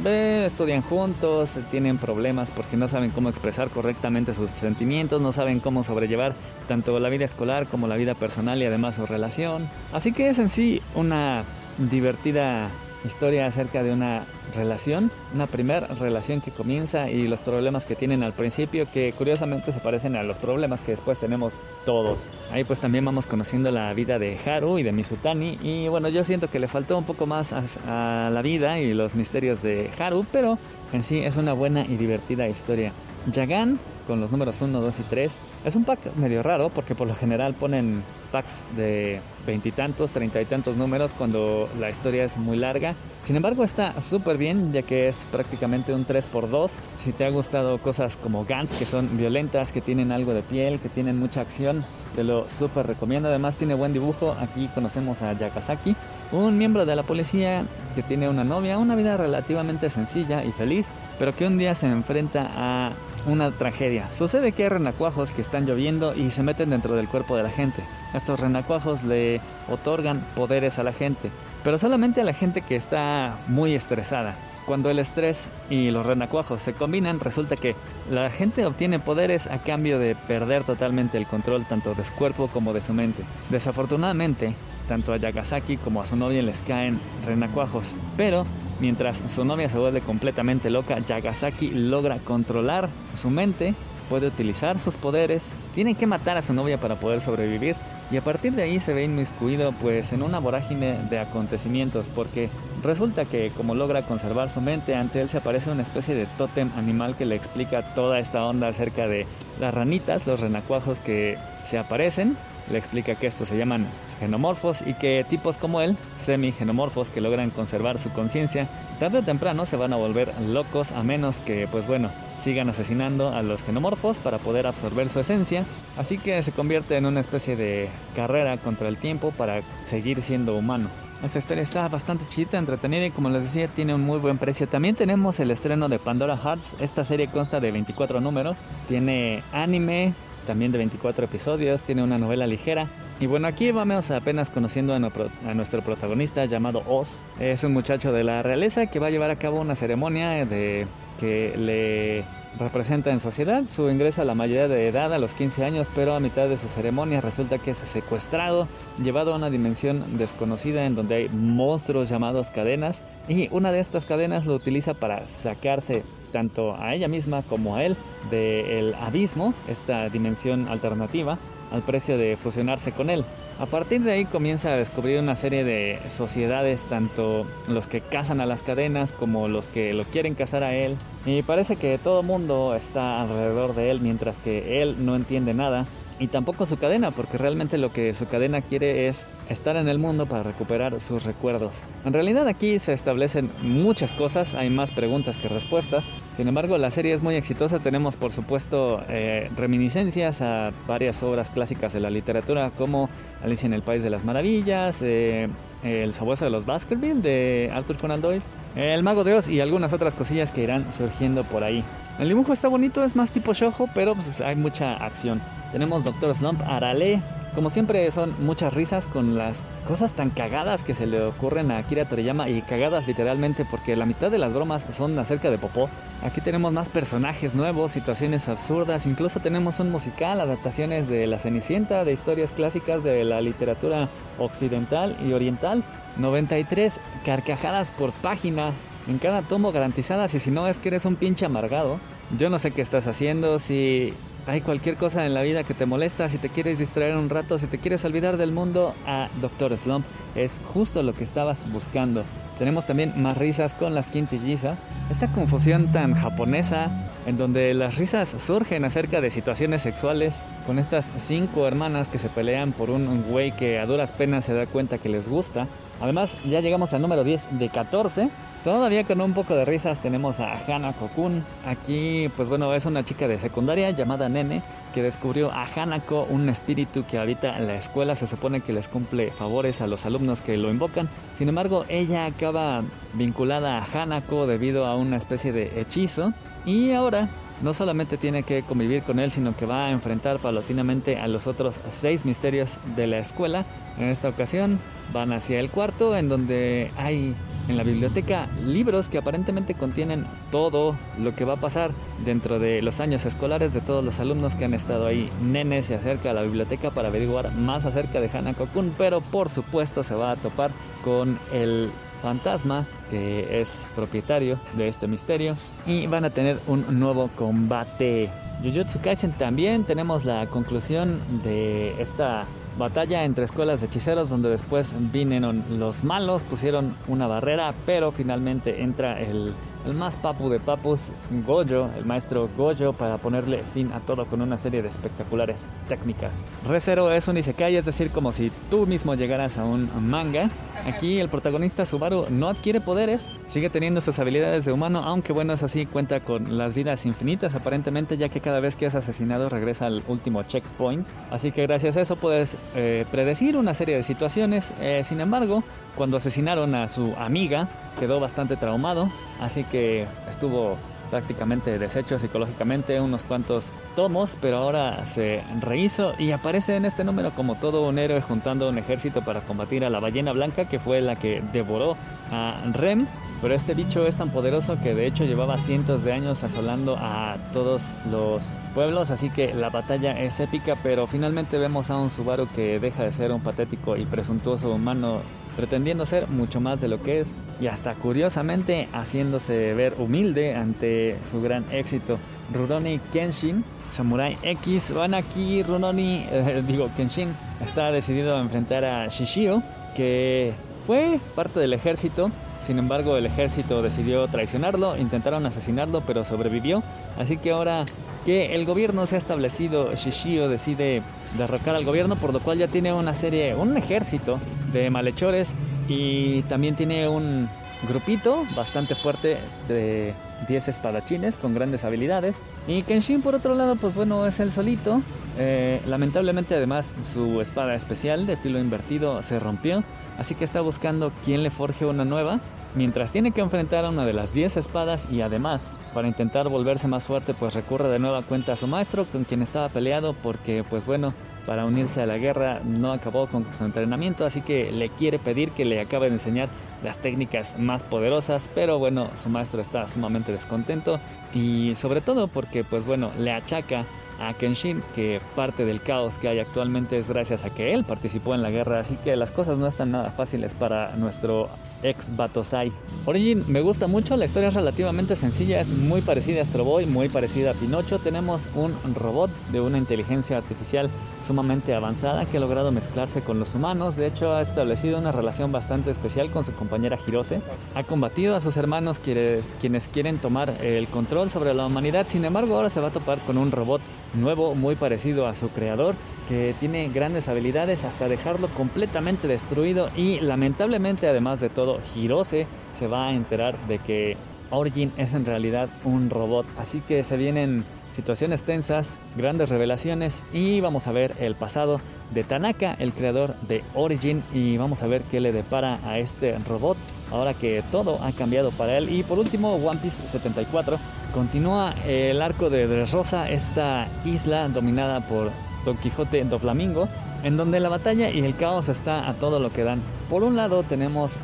estudian juntos, tienen problemas porque no saben cómo expresar correctamente sus sentimientos, no saben cómo sobrellevar tanto la vida escolar como la vida personal y además su relación. Así que es en sí una divertida historia acerca de una relación, una primera relación que comienza y los problemas que tienen al principio que curiosamente se parecen a los problemas que después tenemos todos. Ahí pues también vamos conociendo la vida de Haru y de Misutani y bueno yo siento que le faltó un poco más a, a la vida y los misterios de Haru, pero en sí es una buena y divertida historia. Yagan con los números 1, 2 y 3 es un pack medio raro porque por lo general ponen packs de veintitantos, treinta y tantos números cuando la historia es muy larga. Sin embargo está súper bien ya que es prácticamente un 3x2. Si te ha gustado cosas como Gans que son violentas, que tienen algo de piel, que tienen mucha acción, te lo súper recomiendo. Además tiene buen dibujo. Aquí conocemos a Yakazaki, un miembro de la policía que tiene una novia, una vida relativamente sencilla y feliz, pero que un día se enfrenta a una tragedia. Sucede que hay renacuajos que están lloviendo y se meten dentro del cuerpo de la gente. Estos renacuajos le otorgan poderes a la gente, pero solamente a la gente que está muy estresada. Cuando el estrés y los renacuajos se combinan, resulta que la gente obtiene poderes a cambio de perder totalmente el control tanto de su cuerpo como de su mente. Desafortunadamente, tanto a Yagasaki como a su novia les caen renacuajos, pero mientras su novia se vuelve completamente loca, Yagasaki logra controlar su mente puede utilizar sus poderes, tiene que matar a su novia para poder sobrevivir y a partir de ahí se ve inmiscuido pues en una vorágine de acontecimientos porque resulta que como logra conservar su mente ante él se aparece una especie de tótem animal que le explica toda esta onda acerca de las ranitas, los renacuajos que se aparecen, le explica que estos se llaman genomorfos y que tipos como él, semi-genomorfos que logran conservar su conciencia, tarde o temprano se van a volver locos a menos que, pues bueno, sigan asesinando a los genomorfos para poder absorber su esencia, así que se convierte en una especie de carrera contra el tiempo para seguir siendo humano. Esta historia está bastante chida, entretenida y como les decía tiene un muy buen precio. También tenemos el estreno de Pandora Hearts. Esta serie consta de 24 números. Tiene anime, también de 24 episodios. Tiene una novela ligera. Y bueno, aquí vamos apenas conociendo a, nuestro protagonista llamado Oz. Es un muchacho de la realeza que va a llevar a cabo una ceremonia de que le representa en sociedad. Su ingreso a la mayoría de edad a los 15 años, pero a mitad de su ceremonia resulta que es secuestrado, llevado a una dimensión desconocida en donde hay monstruos llamados cadenas y una de estas cadenas lo utiliza para sacarse tanto a ella misma como a él del abismo, esta dimensión alternativa, al precio de fusionarse con él. A partir de ahí comienza a descubrir una serie de sociedades, tanto los que cazan a las cadenas como los que lo quieren cazar a él. Y parece que todo mundo está alrededor de él mientras que él no entiende nada y tampoco su cadena, porque realmente lo que su cadena quiere es estar en el mundo para recuperar sus recuerdos. En realidad aquí se establecen muchas cosas, hay más preguntas que respuestas. Sin embargo, la serie es muy exitosa, tenemos por supuesto eh, reminiscencias a varias obras clásicas de la literatura como Alicia en el País de las Maravillas, eh, El sabueso de los Baskerville de Arthur Conan Doyle, El Mago de Oz y algunas otras cosillas que irán surgiendo por ahí. El dibujo está bonito, es más tipo shojo, pero pues, hay mucha acción. Tenemos Doctor Slump Arale. Como siempre son muchas risas con las cosas tan cagadas que se le ocurren a Akira Toriyama y cagadas literalmente porque la mitad de las bromas son acerca de Popó. Aquí tenemos más personajes nuevos, situaciones absurdas, incluso tenemos un musical, adaptaciones de La Cenicienta, de historias clásicas de la literatura occidental y oriental. 93 carcajadas por página, en cada tomo garantizadas y si no es que eres un pinche amargado. Yo no sé qué estás haciendo, si hay cualquier cosa en la vida que te molesta, si te quieres distraer un rato, si te quieres olvidar del mundo, a Doctor Slump es justo lo que estabas buscando. Tenemos también más risas con las quintillizas. Esta confusión tan japonesa en donde las risas surgen acerca de situaciones sexuales con estas cinco hermanas que se pelean por un güey que a duras penas se da cuenta que les gusta. Además, ya llegamos al número 10 de 14 Todavía con un poco de risas tenemos a Hana Kokun. Aquí, pues bueno, es una chica de secundaria llamada Nene que descubrió a Hanako, un espíritu que habita en la escuela. Se supone que les cumple favores a los alumnos que lo invocan. Sin embargo, ella acaba vinculada a Hanako debido a una especie de hechizo. Y ahora no solamente tiene que convivir con él, sino que va a enfrentar paulatinamente a los otros seis misterios de la escuela. En esta ocasión van hacia el cuarto, en donde hay en la biblioteca libros que aparentemente contienen todo lo que va a pasar dentro de los años escolares de todos los alumnos que han estado ahí. Nene se acerca a la biblioteca para averiguar más acerca de Hanako-kun, pero por supuesto se va a topar con el fantasma que es propietario de este misterio y van a tener un nuevo combate. Jujutsu Kaisen también tenemos la conclusión de esta batalla entre escuelas de hechiceros donde después vinieron los malos, pusieron una barrera, pero finalmente entra el el más papu de papus, Gojo, el maestro Gojo, para ponerle fin a todo con una serie de espectaculares técnicas. Resero es un isekai, es decir, como si tú mismo llegaras a un manga. Aquí el protagonista Subaru no adquiere poderes, sigue teniendo sus habilidades de humano, aunque bueno, es así, cuenta con las vidas infinitas aparentemente, ya que cada vez que es asesinado regresa al último checkpoint. Así que gracias a eso puedes eh, predecir una serie de situaciones. Eh, sin embargo, cuando asesinaron a su amiga, quedó bastante traumado, así que estuvo prácticamente deshecho psicológicamente unos cuantos tomos, pero ahora se rehizo y aparece en este número como todo un héroe juntando un ejército para combatir a la ballena blanca que fue la que devoró a Rem. Pero este bicho es tan poderoso que de hecho llevaba cientos de años asolando a todos los pueblos, así que la batalla es épica, pero finalmente vemos a un Subaru que deja de ser un patético y presuntuoso humano pretendiendo ser mucho más de lo que es y hasta curiosamente haciéndose ver humilde ante su gran éxito. Rurouni Kenshin, Samurai X, van aquí Rurouni, eh, digo Kenshin, está decidido a enfrentar a Shishio, que fue parte del ejército sin embargo el ejército decidió traicionarlo, intentaron asesinarlo, pero sobrevivió. Así que ahora que el gobierno se ha establecido, Shishio decide derrocar al gobierno, por lo cual ya tiene una serie, un ejército de malhechores y también tiene un grupito bastante fuerte de 10 espadachines con grandes habilidades. Y Kenshin por otro lado, pues bueno, es el solito. Eh, lamentablemente además su espada especial de filo invertido se rompió, así que está buscando quien le forje una nueva. Mientras tiene que enfrentar a una de las 10 espadas y además, para intentar volverse más fuerte, pues recurre de nueva cuenta a su maestro con quien estaba peleado porque pues bueno, para unirse a la guerra no acabó con su entrenamiento, así que le quiere pedir que le acabe de enseñar las técnicas más poderosas, pero bueno, su maestro está sumamente descontento y sobre todo porque pues bueno, le achaca a Kenshin que parte del caos que hay actualmente es gracias a que él participó en la guerra, así que las cosas no están nada fáciles para nuestro ex Batosai. Origin me gusta mucho, la historia es relativamente sencilla, es muy parecida a Astro Boy, muy parecida a Pinocho. Tenemos un robot de una inteligencia artificial sumamente avanzada que ha logrado mezclarse con los humanos, de hecho ha establecido una relación bastante especial con su compañera Hirose. Ha combatido a sus hermanos quienes, quienes quieren tomar el control sobre la humanidad, sin embargo ahora se va a topar con un robot nuevo muy parecido a su creador que tiene grandes habilidades hasta dejarlo completamente destruido y lamentablemente además de todo Hirose se va a enterar de que Origin es en realidad un robot. Así que se vienen situaciones tensas, grandes revelaciones y vamos a ver el pasado de Tanaka, el creador de Origin y vamos a ver qué le depara a este robot ahora que todo ha cambiado para él. Y por último, One Piece 74 continúa el arco de Dressrosa, esta isla dominada por Don Quijote do Flamingo, en donde la batalla y el caos está a todo lo que dan. Por un lado tenemos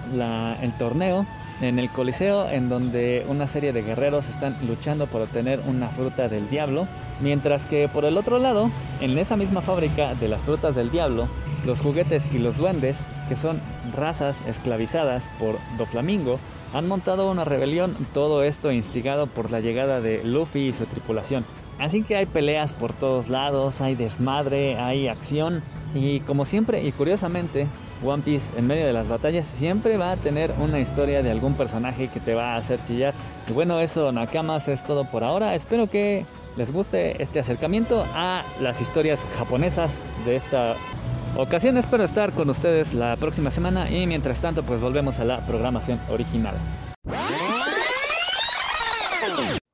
el torneo en el Coliseo en donde una serie de guerreros están luchando por obtener una fruta del diablo, mientras que por el otro lado, en esa misma fábrica de las frutas del diablo, los juguetes y los duendes, que son razas esclavizadas por Doflamingo, han montado una rebelión, todo esto instigado por la llegada de Luffy y su tripulación. Así que hay peleas por todos lados, hay desmadre, hay acción y como siempre y curiosamente One Piece en medio de las batallas siempre va a tener una historia de algún personaje que te va a hacer chillar. Y bueno, eso Nakamas es todo por ahora. Espero que les guste este acercamiento a las historias japonesas de esta ocasión. Espero estar con ustedes la próxima semana y mientras tanto pues volvemos a la programación original.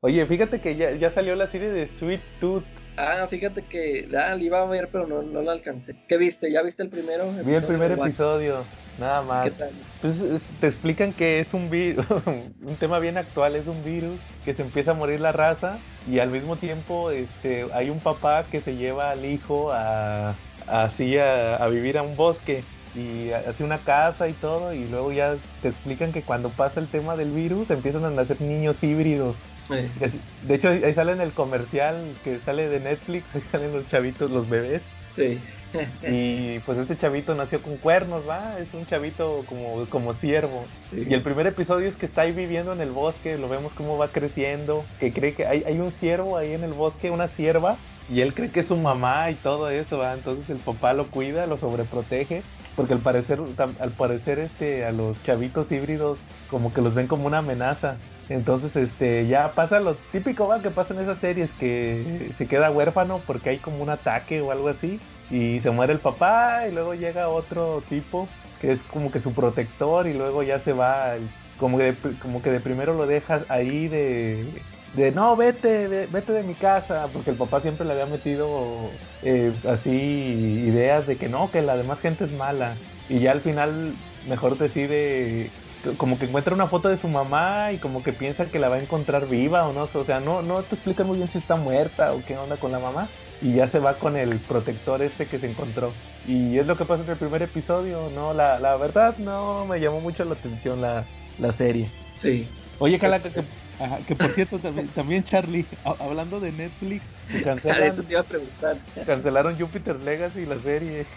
Oye, fíjate que ya, ya salió la serie de Sweet Tooth. Ah, fíjate que ah, la iba a ver, pero no, no la alcancé. ¿Qué viste? ¿Ya viste el primero? Vi el primer episodio, nada más. ¿Qué tal? Pues es- te explican que es un virus, un tema bien actual, es un virus que se empieza a morir la raza y al mismo tiempo este, hay un papá que se lleva al hijo a, así a, a vivir a un bosque y hace una casa y todo y luego ya te explican que cuando pasa el tema del virus empiezan a nacer niños híbridos. De hecho ahí sale en el comercial que sale de Netflix, ahí salen los chavitos, los bebés. sí. Y pues este chavito nació con cuernos, va, es un chavito como, como ciervo. Sí. Y el primer episodio es que está ahí viviendo en el bosque, lo vemos cómo va creciendo, que cree que hay, hay un ciervo ahí en el bosque, una cierva, y él cree que es su mamá y todo eso, va. Entonces el papá lo cuida, lo sobreprotege, porque al parecer, al parecer este, a los chavitos híbridos como que los ven como una amenaza. Entonces, este, ya pasa lo típico, que pasa en esas series, que se queda huérfano porque hay como un ataque o algo así, y se muere el papá, y luego llega otro tipo que es como que su protector, y luego ya se va, como que de, como que de primero lo dejas ahí de, de no, vete, ve- vete de mi casa, porque el papá siempre le había metido eh, así ideas de que no, que la demás gente es mala, y ya al final mejor decide como que encuentra una foto de su mamá y como que piensa que la va a encontrar viva o no, o sea, no, no te explican muy bien si está muerta o qué onda con la mamá y ya se va con el protector este que se encontró. Y es lo que pasa en el primer episodio, ¿no? La, la verdad no me llamó mucho la atención la, la serie. Sí. Oye, Calaca, que, ajá, que por cierto, también, también Charlie, a- hablando de Netflix, Ah, cancelaron, Eso te iba a preguntar. cancelaron Jupiter Legacy, la serie.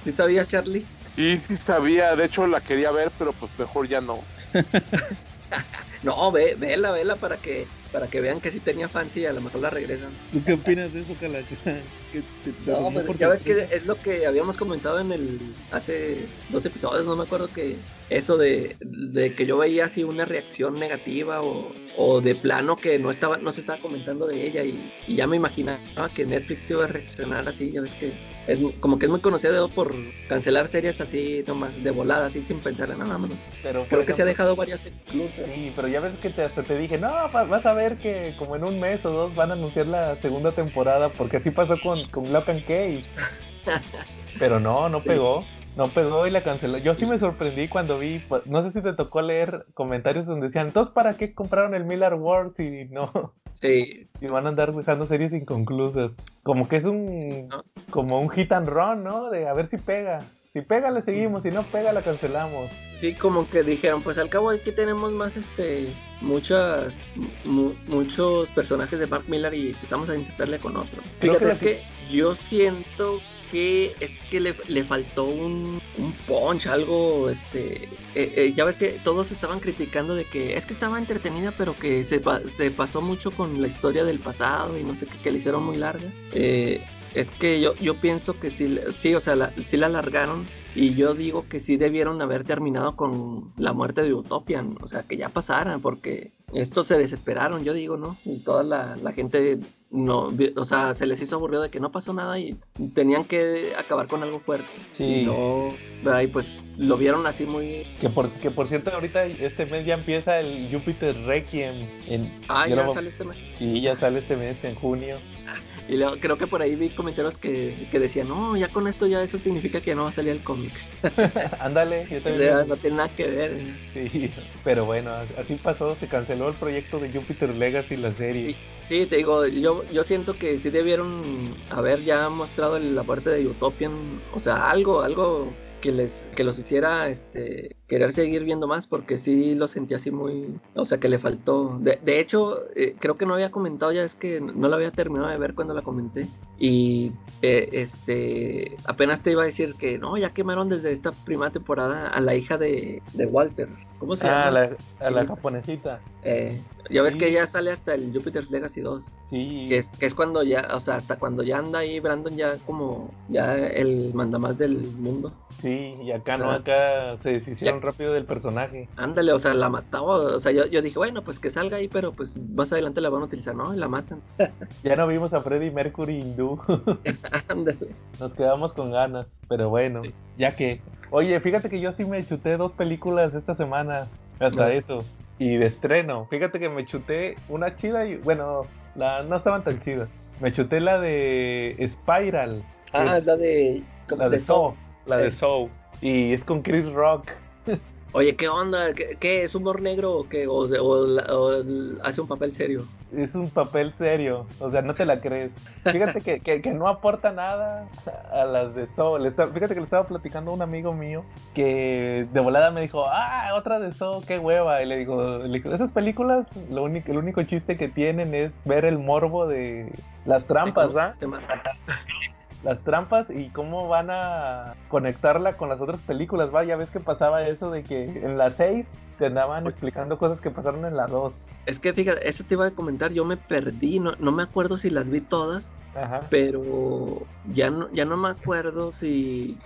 ¿Sí sabías, Charlie? Y sí sabía, de hecho la quería ver, pero pues mejor ya no. No, ve, vela, vela para que para que vean que sí tenía fans y a lo mejor la regresan. ¿Tú qué opinas de eso, Calaca? ¿Qué te- te No, pues ya ves que es lo que habíamos comentado en el hace dos episodios, no me acuerdo que eso de, de que yo veía así una reacción negativa o, o de plano que no estaba no se estaba comentando de ella y, y ya me imaginaba que Netflix iba a reaccionar así, ya ves que es como que es muy conocido por cancelar series así nomás de volada, así sin pensar en nada, vámonos. Pero, Creo que se ha dejado varias incluso. Sí, pero ya ves que te, hasta te dije, no, va- vas a ver que como en un mes o dos van a anunciar la segunda temporada, porque así pasó con, con Lock and. Pero no, no Sí. pegó. No pegó y la canceló. Yo sí me sorprendí cuando vi, pues, no sé si te tocó leer comentarios donde decían, entonces ¿para qué compraron el Miller Wars y no? Sí, Y van a andar dejando series inconclusas. Como que es un, como un hit and run, ¿no? De a ver si pega. Si pega le seguimos, si no pega la cancelamos. Sí, como que dijeron, pues al cabo aquí tenemos más, este, muchas, mu- muchos personajes de Mark Miller y empezamos a intentarle con otro. Creo Fíjate, que es la- que yo siento que es que le, le faltó un, un punch, algo, este, eh, eh, ya ves que todos estaban criticando de que es que estaba entretenida, pero que se, se pasó mucho con la historia del pasado y no sé qué, que le hicieron muy larga. Eh, es que yo, yo pienso que sí, sí, o sea, la, sí la alargaron y yo digo que sí debieron haber terminado con la muerte de Utopian, o sea, que ya pasara, porque estos se desesperaron, yo digo, ¿no? Y toda la, la gente, no, o sea, se les hizo aburrido de que no pasó nada y tenían que acabar con algo fuerte. Sí. Y no, y pues lo vieron así muy... Que por, que por cierto, ahorita este mes ya empieza el Jupiter Requiem. En, Ah, ya lo- sale este mes. Sí, ya sale este mes, en junio. Y luego creo que por ahí vi comentarios que, que decían, no, ya con esto ya eso significa que ya no va a salir el cómic. Ándale, yo O también. sea, no tiene nada que ver. Sí, pero bueno, así pasó, se canceló el proyecto de Jupiter Legacy, la serie. Sí, te digo, yo, yo siento que sí debieron haber ya mostrado la parte de Utopian, o sea, algo, algo que les que los hiciera este querer seguir viendo más porque sí lo sentí así muy o sea que le faltó de, de hecho eh, creo que no había comentado ya es que no la había terminado de ver cuando la comenté y eh, este apenas te iba a decir que no ya quemaron desde esta primera temporada a la hija de, de Walter ¿cómo se Ah, llama? la, a la japonesita. Eh, ya ves Sí. que ya sale hasta el Jupiter's Legacy 2 Sí. que es, que es cuando ya, o sea, hasta cuando ya anda ahí Brandon ya como ya el mandamás del mundo. Sí, y acá no, Ah. acá se deshicieron rápido del personaje. Ándale, o sea, la mataba, o sea, yo, yo dije, bueno, pues que salga ahí, pero pues más adelante la van a utilizar, ¿no? Y la matan. Ya no vimos a Freddie Mercury hindú. Ándale. Nos quedamos con ganas, pero bueno, ya que. Oye, fíjate que yo sí me chuté dos películas esta semana, hasta No. eso. Y de estreno, fíjate que me chuté una chida y, bueno, la, no estaban tan chidas. Me chuté la de Spiral. Ah, es la de... la de Saw. La de. Saw. Y es con Chris Rock. Oye, ¿qué onda? ¿Qué, qué, es humor negro o qué? ¿O, o hace un papel serio? Es un papel serio, o sea, no te la crees. Fíjate que, que- que no aporta nada a las de Saw. Le esta- fíjate que le estaba platicando a un amigo mío que de volada me dijo, ah, otra de Saw, qué hueva. Y le digo, le digo, esas películas, lo único, el único chiste que tienen es ver el morbo de las trampas, ¿verdad? Las trampas y cómo van a conectarla con las otras películas, va, ya ves que pasaba eso de que en la 6 te andaban explicando cosas que pasaron en la 2. Es que fíjate, eso te iba a comentar, yo me perdí, no, no me acuerdo si las vi todas, Ajá. pero ya no, ya no me acuerdo si.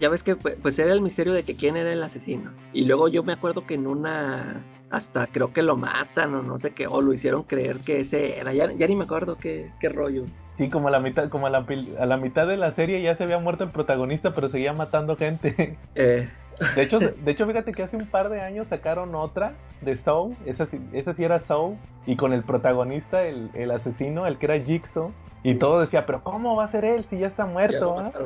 Ya ves que pues pues, era el misterio de que quién era el asesino. Y luego yo me acuerdo que en una. Hasta creo que lo matan o no sé qué, o lo hicieron creer que ese era. Ya, ya ni me acuerdo qué, qué rollo. Sí, como a la mitad, como a la, a la mitad de la serie ya se había muerto el protagonista, pero seguía matando gente. Eh, De hecho, de hecho, fíjate que hace un par de años sacaron otra de Saw, esa, sí- esa sí era Saw, y con el protagonista, el, el asesino, el que era Jigsaw, y todo decía, pero ¿cómo va a ser él si ya está muerto? ah?"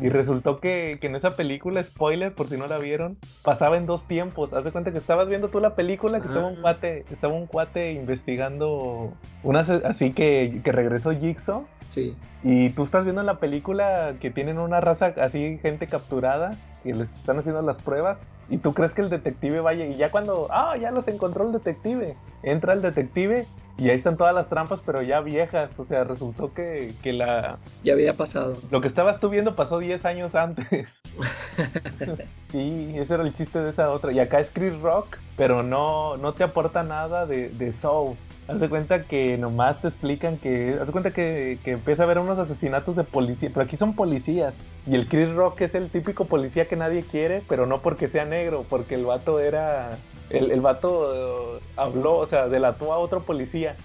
Y resultó que, que en esa película, spoiler, por si no la vieron, pasaba en dos tiempos. Haz de cuenta que estabas viendo tú la película, que estaba un cuate, estaba un cuate investigando una así que, que regresó Jigsaw. Sí. Y tú estás viendo en la película que tienen una raza así, gente capturada, que les están haciendo las pruebas, y tú crees que el detective vaya, y ya cuando, ah, ya los encontró el detective, entra el detective, y ahí están todas las trampas, pero ya viejas, o sea, resultó que, que la, Ya había pasado. lo que estabas tú viendo pasó 10 años antes. sí, ese era el chiste de esa otra. Y acá es Chris Rock, pero no, no te aporta nada de, de Soul. Haz de cuenta que nomás te explican que. Haz de cuenta que, que empieza a haber unos asesinatos de policía. Pero aquí son policías. Y el Chris Rock es el típico policía que nadie quiere, pero no porque sea negro, porque el vato era. El, el vato eh, habló, o sea, delató a otro policía.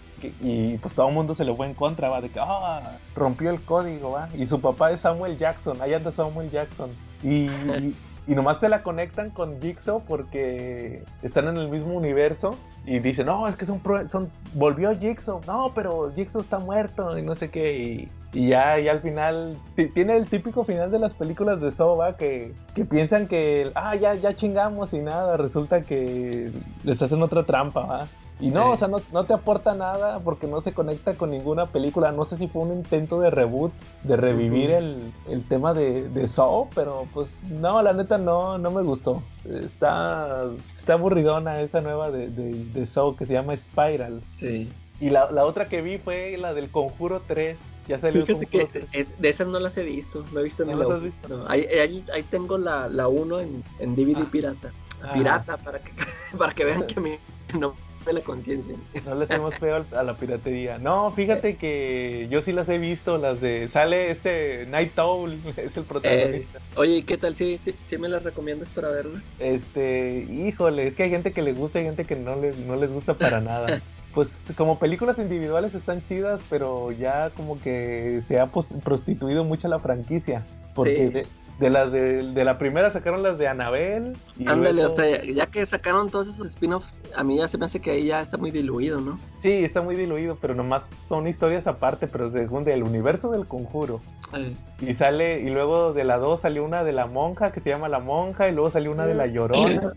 y pues todo el mundo se le fue en contra, va, de que ah, rompió el código, va. Y su papá es Samuel Jackson, ahí anda Samuel Jackson. Y, y, y nomás te la conectan con Jigsaw porque están en el mismo universo. Y dicen, no, es que son, son volvió Jigsaw. No, pero Jigsaw está muerto y no sé qué. Y, ya, y al final, ti- tiene el típico final de las películas de ¿va? Que, que piensan que, ah, ya, ya chingamos y nada. Resulta que les hacen otra trampa, ¿va? Y no, Sí. o sea, no, no te aporta nada porque no se conecta con ninguna película. No sé si fue un intento de reboot, de revivir Ujú. el, el tema de, de Saw, pero pues no, la neta no, no me gustó. Está, está aburridona esa nueva de, de, de Saw que se llama Spiral. Sí. Y la, la otra que vi fue la del Conjuro 3. Ya salió el Fíjate Conjuro que 3. es- de esas no las he visto, no he visto ¿No ni las la has uno. visto? No, ahí, ahí, ahí tengo la, la 1 en, en DVD pirata. Ah. Pirata, para que, para que vean que a mí no me la conciencia. No le hacemos feo a la piratería. No, fíjate que yo sí las he visto, las de... Sale este Night Owl, es el Eh, protagonista. oye, ¿y qué tal? ¿Sí, sí, sí me las recomiendas para verla? Este, híjole, es que hay gente que le gusta y gente que no les, no les gusta para nada. Pues como películas individuales están chidas, pero ya como que se ha prostituido mucho la franquicia. Porque Sí. De, las de, de la primera sacaron las de Anabel. Ándale, luego- o sea, ya que sacaron todos esos spin-offs, a mí ya se me hace que ahí ya está muy diluido, ¿no? Sí, está muy diluido, pero nomás son historias aparte, pero según del universo del conjuro. Eh, Y sale, y luego de la 2 salió una de la monja que se llama La Monja, y luego salió una de la Llorona.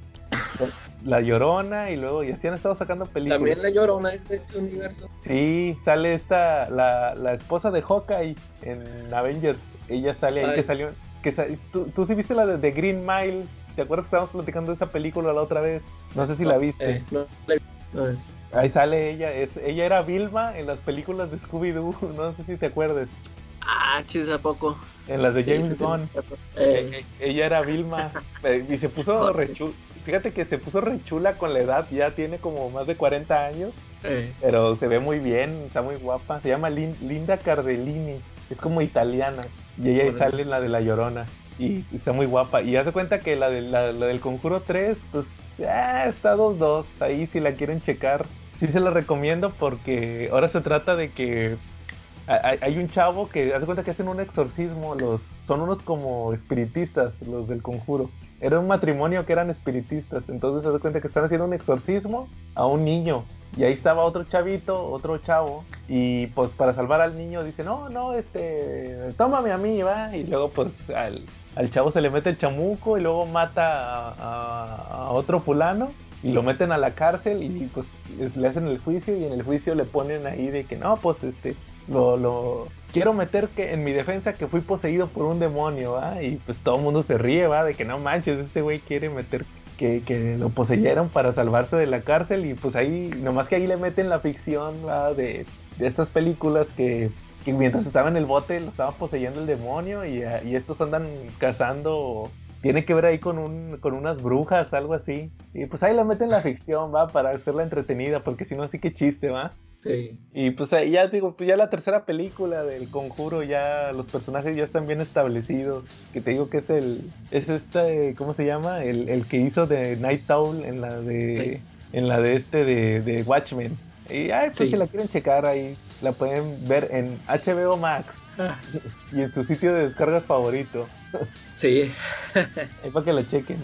La Llorona, y luego, y así han estado sacando películas. También la llorona es de ese universo. Sí, sale esta, la, la esposa de Hawkeye en Avengers. Ella sale ahí, que salió. Que sa- ¿tú, tú sí viste la de, de Green Mile. ¿Te acuerdas que estábamos platicando de esa película la otra vez? No sé si la viste. Eh, no, la- no, es- Ahí sale ella. Es, ella era Vilma en las películas de Scooby-Doo. No sé si te acuerdas. Ah, chis, ¿a poco? En las de Sí, James sí, sí. Gunn. Eh, Eh, ella era Vilma. eh, y se puso rechula. Fíjate que se puso rechula con la edad. Ya tiene como más de 40 años. eh, Pero se ve muy bien, está muy guapa. Se llama Lin- Linda Cardellini. Es como italiana. Y ella Órale. sale en la de La Llorona. Y, y está muy guapa. Y hace cuenta que la, de, la, la del Conjuro 3, pues ah, está 2-2. Ahí si la quieren checar. Sí se la recomiendo porque ahora se trata de que ha- hay, hay un chavo que hace cuenta que hacen un exorcismo. Los, son unos como espiritistas, los del Conjuro. Era un matrimonio que eran espiritistas. Entonces se da cuenta que están haciendo un exorcismo a un niño. Y ahí estaba otro chavito, otro chavo. Y pues para salvar al niño dice, no, no, este, tómame a mí, va. Y luego pues al, chavo se le mete el chamuco y luego mata a, otro fulano. Y lo meten a la cárcel y pues es- le hacen el juicio y en el juicio le ponen ahí de que no, pues este, lo, lo quiero meter que en mi defensa que fui poseído por un demonio, ¿va? Y pues todo el mundo se ríe, ¿va? De que no manches, este güey quiere meter que, que lo poseyeron para salvarse de la cárcel y pues ahí, nomás que ahí le meten la ficción, ¿va? De, de estas películas que, que mientras estaba en el bote lo estaba poseyendo el demonio y, ah, y estos andan cazando... Tiene que ver ahí con, un, con unas brujas, algo así. Y pues ahí le meten la ficción, va, para hacerla entretenida, porque si no, así que chiste, va. sí. Y pues ahí ya digo, pues ya la tercera película del conjuro, ya los personajes ya están bien establecidos. Que te digo que es el, es este, ¿cómo se llama? El, el que hizo de Night Owl en la de, en la de este de, de Watchmen. Y ay, pues Sí. si la quieren checar ahí, la pueden ver en HBO Max Ah, y en su sitio de descargas favorito. sí. Ahí para que la chequen.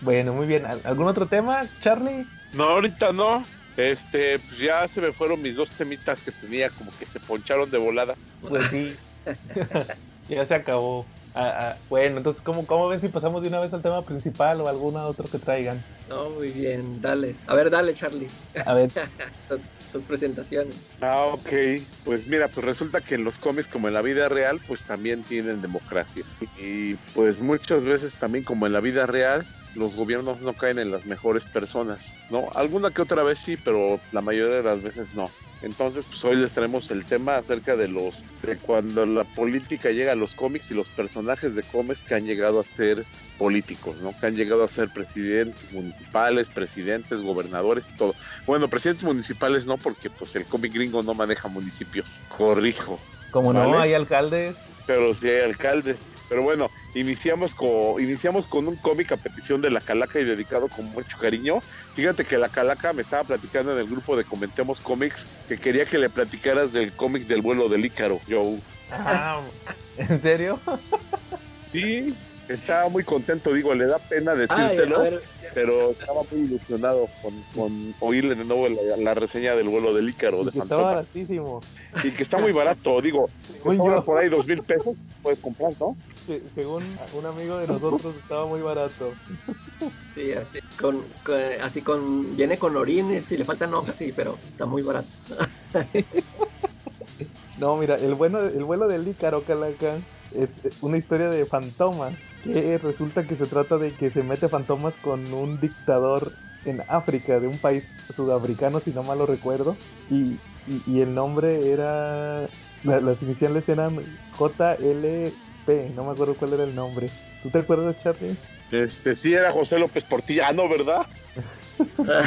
Bueno, muy bien. ¿Al- ¿Algún otro tema, Charlie? No, ahorita no. Este, pues ya se me fueron mis dos temitas que tenía, como que se poncharon de volada. Pues sí. ya se acabó. Ah, ah, bueno, entonces, ¿cómo, ¿cómo ven si pasamos de una vez al tema principal o alguna otro que traigan? No, muy bien, dale. A ver, dale, Charlie. A ver, Tus, tus presentaciones. Ah, ok. Pues mira, pues resulta que en los cómics, como en la vida real, pues también tienen democracia. Y pues muchas veces también, como en la vida real, los gobiernos no caen en las mejores personas, ¿no? Alguna que otra vez sí, pero la mayoría de las veces no. Entonces, pues hoy les traemos el tema acerca de los de cuando la política llega a los cómics y los personajes de cómics que han llegado a ser políticos, ¿no? Que han llegado a ser presidentes municipales, presidentes, gobernadores, todo. Bueno, presidentes municipales no, porque pues el cómic gringo no maneja municipios. Corrijo. Como no, ¿Vale? hay alcaldes. Pero sí hay alcaldes. Pero bueno, iniciamos con, iniciamos con un cómic a petición de la Calaca y dedicado con mucho cariño. Fíjate que la Calaca me estaba platicando en el grupo de Comentemos Cómics que quería que le platicaras del cómic del vuelo del Ícaro, Joe. Ah, ¿En serio? Sí, estaba muy contento, digo, le da pena Ay, decírtelo, a ver, pero estaba muy ilusionado con, con oírle de nuevo la, la reseña del vuelo del Ícaro de Que está baratísimo. Y que está muy barato, digo, por ahí dos mil pesos, puedes comprar, ¿no? Se- Según un amigo de nosotros estaba muy barato. sí, así con, con- así con viene con orines y le faltan hojas, sí, pero está muy barato. No, mira, el bueno, el vuelo del Ícaro, Calaca, es una historia de fantomas. Que resulta que se trata de que se mete fantomas con un dictador en África, de un país sudafricano, si no mal lo recuerdo. Y, y, y el nombre era. la- las iniciales eran No me acuerdo cuál era el nombre. ¿Tú te acuerdas, Charlie? Este, sí era José López Portilla, no, ¿verdad?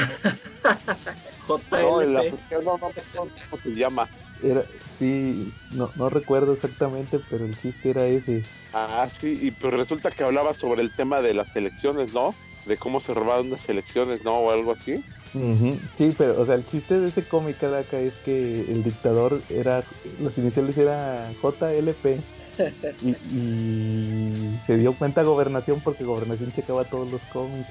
No, el africano, no, no, no, ¿cómo se llama? Era, sí, no, no recuerdo exactamente, pero el chiste era ese. Ah, sí, y pues resulta que hablaba sobre el tema de las elecciones, ¿no? De cómo se robaron las elecciones, ¿no? O algo así. Sí, pero, o sea, el chiste de ese cómic acá es que el dictador era, los iniciales era JLP y, y se dio cuenta Gobernación porque Gobernación checaba todos los cómics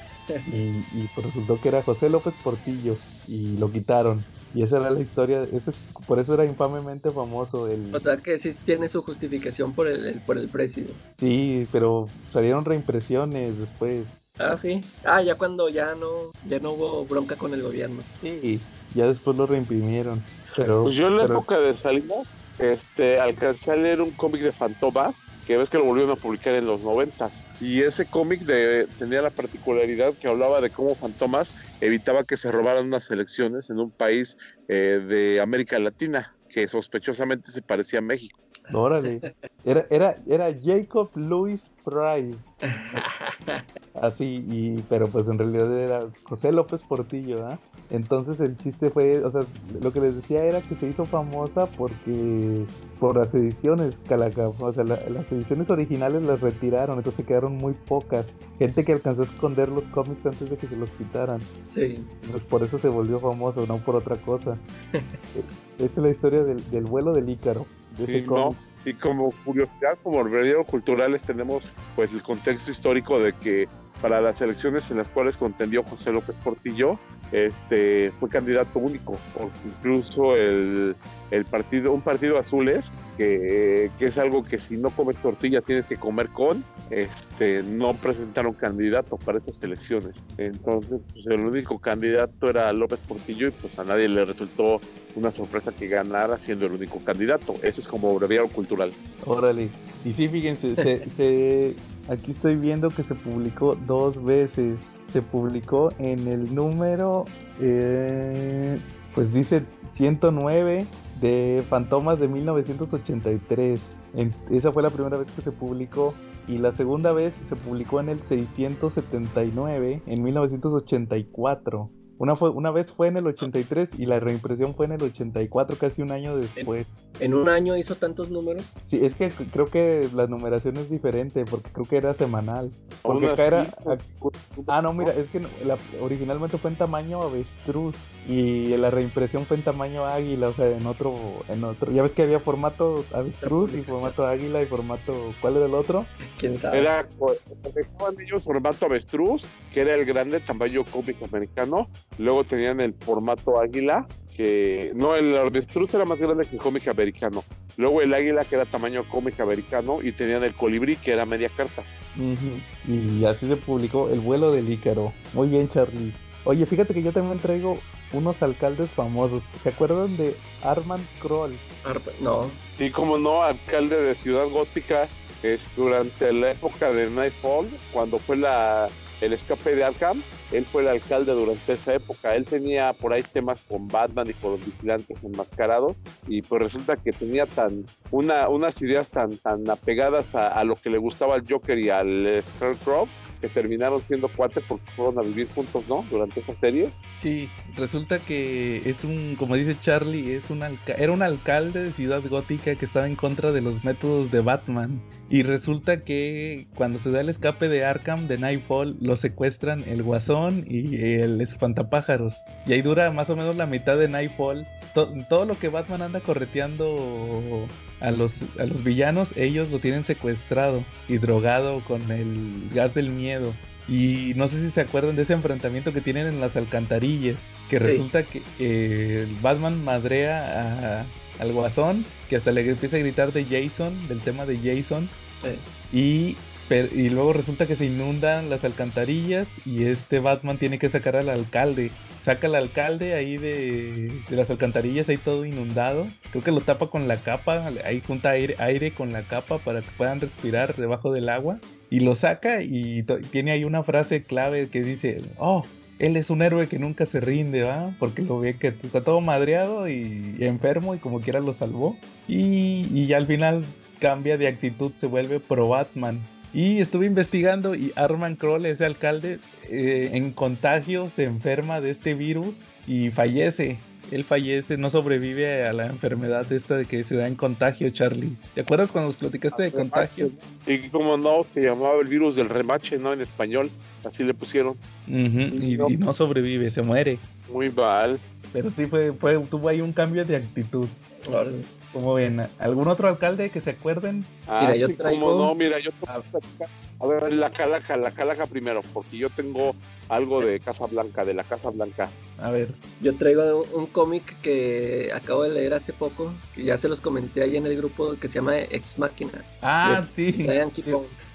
y, y pues resultó que era José López Portillo y lo quitaron y esa era la historia, ese es- por eso era infamemente famoso el, O sea que sí tiene su justificación por el, el- por el precio. sí, pero salieron reimpresiones después, Ah, sí. Ah, ya cuando ya no, ya no hubo bronca con el gobierno. sí, ya después lo reimprimieron, pero, Pues yo en la pero- época de salida, este, alcancé a leer un cómic de Fantomas, que ves que lo volvieron a publicar en los noventas. Y ese cómic tenía la particularidad que hablaba de cómo Fantomas evitaba que se robaran unas elecciones en un país eh, de América Latina, que sospechosamente se parecía a México. Órale. Era, era, era Jacob Louis Price. Así, y, pero pues en realidad era José López Portillo, ¿ah? Entonces el chiste fue, o sea, lo que les decía era que se hizo famosa porque por las ediciones, Calaca, o sea, la- las ediciones originales las retiraron, entonces quedaron muy pocas. Gente que alcanzó a esconder los cómics antes de que se los quitaran. Sí. Pues por eso se volvió famoso, no por otra cosa. Esta es la historia del, del vuelo del Ícaro. De Sí, ¿no? Y como curiosidad, como verdadero culturales, tenemos pues el contexto histórico de que para las elecciones en las cuales contendió José López Portillo, este fue candidato único, incluso el, el partido, un partido azules, que, que es algo que si no comes tortilla tienes que comer con, este no presentaron candidato para esas elecciones. Entonces, pues, el único candidato era López Portillo y pues a nadie le resultó una sorpresa que ganara siendo el único candidato. Eso es como breviario cultural. Órale. Y sí, fíjense, se- se- aquí estoy viendo que se publicó dos veces. Se publicó en el número, eh, pues dice 109 de Fantomas de 1983. En- esa fue la primera vez que se publicó. Y la segunda vez se publicó en el 679, en 1984. Una, fue, una vez fue en el 83 y la reimpresión fue en el 84, casi un año después. En un año hizo tantos números. Sí, es que creo que la numeración es diferente, porque creo que era semanal. Porque acá era... pues, Ah, no, mira, es que no- la- originalmente fue en tamaño avestruz y la reimpresión fue en tamaño águila, o sea, en otro, en otro. Ya ves que había formato avestruz y formato águila y formato, ¿cuál era el otro? ¿Quién sabe? Era, ellos formato avestruz, que era el grande tamaño cómic americano. Luego tenían el formato águila, que no, el avestruz era más grande que el cómic americano. Luego el águila, que era tamaño cómic americano, y tenían el colibrí, que era media carta. Y así se publicó El vuelo del Ícaro. Muy bien, Charlie. Oye, fíjate que yo también traigo unos alcaldes famosos. ¿Se acuerdan de Armand Kroll? No. Y como no, alcalde de Ciudad Gótica, es durante la época de Nightfall, cuando fue la, el escape de Arkham, él fue el alcalde durante esa época. Él tenía por ahí temas con Batman y con los vigilantes enmascarados y pues resulta que tenía tan una, unas ideas tan, tan apegadas a, a lo que le gustaba al Joker y al Scarecrow terminaron siendo cuates porque fueron a vivir juntos, ¿no? Durante esa serie. Sí, resulta que es un, como dice Charlie, es un era un alcalde de Ciudad Gótica que estaba en contra de los métodos de Batman. Y resulta que cuando se da el escape de Arkham, de Nightfall, lo secuestran el Guasón y el Espantapájaros. Y ahí dura más o menos la mitad de Nightfall. To- todo lo que Batman anda correteando a los, a los villanos, ellos lo tienen secuestrado y drogado con el gas del miedo. Y no sé si se acuerdan de ese enfrentamiento que tienen en las alcantarillas. Que Sí. resulta que eh, Batman madrea a- al guasón. Que hasta le empieza a gritar de Jason, del tema de Jason. Y, y luego resulta que se inundan las alcantarillas. Y este Batman tiene que sacar al alcalde. Saca al alcalde ahí de, de las alcantarillas, ahí todo inundado. Creo que lo tapa con la capa. Ahí junta aire, aire con la capa para que puedan respirar debajo del agua y lo saca y tiene ahí una frase clave que dice, oh, él es un héroe que nunca se rinde, ¿va? Porque lo ve que está todo madreado y, y enfermo y como quiera lo salvó. Y, y ya al final cambia de actitud, se vuelve pro Batman. Y estuve investigando y Arman Kroll, ese alcalde, eh, en contagio se enferma de este virus y fallece. Él fallece, no sobrevive a la enfermedad esta de que se da en contagio, Charlie. ¿Te acuerdas cuando nos platicaste de contagio? Y como no, se llamaba el virus del remache, ¿no? En español, así le pusieron. Y, y no sobrevive, se muere. Muy mal. Pero sí fue, fue, tuvo ahí un cambio de actitud. Como ven, ¿algún otro alcalde que se acuerden? Ah, Mira, yo sí, traigo- cómo no, mira, yo te voy a ver, la calaja, la calaja primero, porque yo tengo algo de Casa Blanca, de la Casa Blanca. A ver. Yo traigo un, un cómic que acabo de leer hace poco, que ya se los comenté ahí en el grupo, que se llama Ex Máquina. Ah, de sí.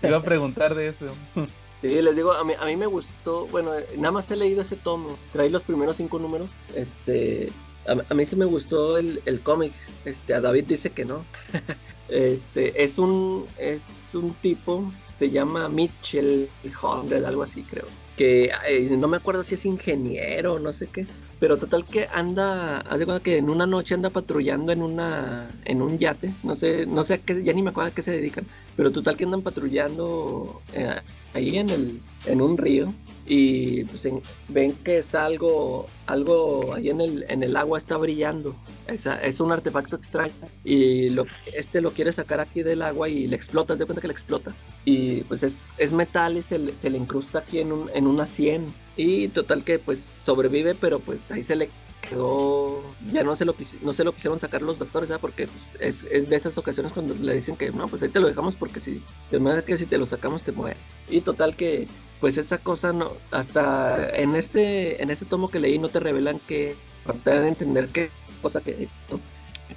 Te iba a preguntar de eso. Sí, les digo, a mí, a mí me gustó, bueno, nada más he leído ese tomo, trae los primeros cinco números, este, a, a mí sí me gustó el, el cómic, este, a David dice que no, este, es un, es un tipo, se llama Mitchell Hundred, algo así creo, que no me acuerdo si es ingeniero no sé qué, pero total que anda, haz de cuenta que en una noche anda patrullando en una, en un yate, no sé, no sé a qué, ya ni me acuerdo a qué se dedican, pero total que andan patrullando eh, ahí en el, en un río y pues en- ven que está algo, algo ahí en el, en el agua está brillando. Es, es un artefacto extraño y lo, este lo quiere sacar aquí del agua y le explota, haz de cuenta que le explota. Y pues es, es metal y se se le incrusta aquí en, un, una 100. Y total que pues sobrevive, pero pues ahí se le quedó, ya no se lo, no se lo quisieron sacar los doctores, ¿verdad? Porque pues, es, es de esas ocasiones cuando le dicen que no, pues ahí te lo dejamos porque si se me hace que si te lo sacamos te mueres. Y total que pues esa cosa no, hasta en ese, en ese tomo que leí no te revelan que, para entender qué cosa que.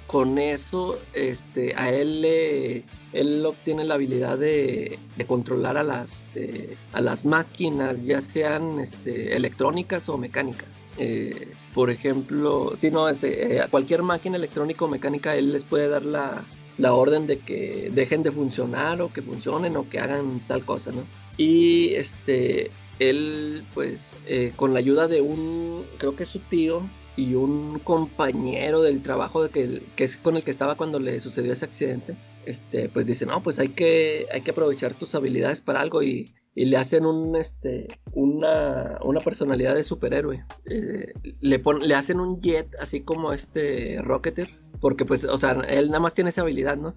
Con eso, este, a él le, él obtiene la habilidad de, controlar a las, este, a las máquinas, ya sean este, electrónicas o mecánicas. Eh, por ejemplo, si no, ese, eh, a cualquier máquina electrónica o mecánica, él les puede dar la, la orden de que dejen de funcionar o que funcionen o que hagan tal cosa, ¿no? Y este, él, pues, eh, con la ayuda de un, creo que es su tío, y un compañero del trabajo de que, que es con el que estaba cuando le sucedió ese accidente, este, pues dice, no, pues hay que, hay que aprovechar tus habilidades para algo y, y le hacen un, este, una, una personalidad de superhéroe. Eh, le, pon- le hacen un jet así como este Rocketer, porque pues, o sea, él nada más tiene esa habilidad, ¿no?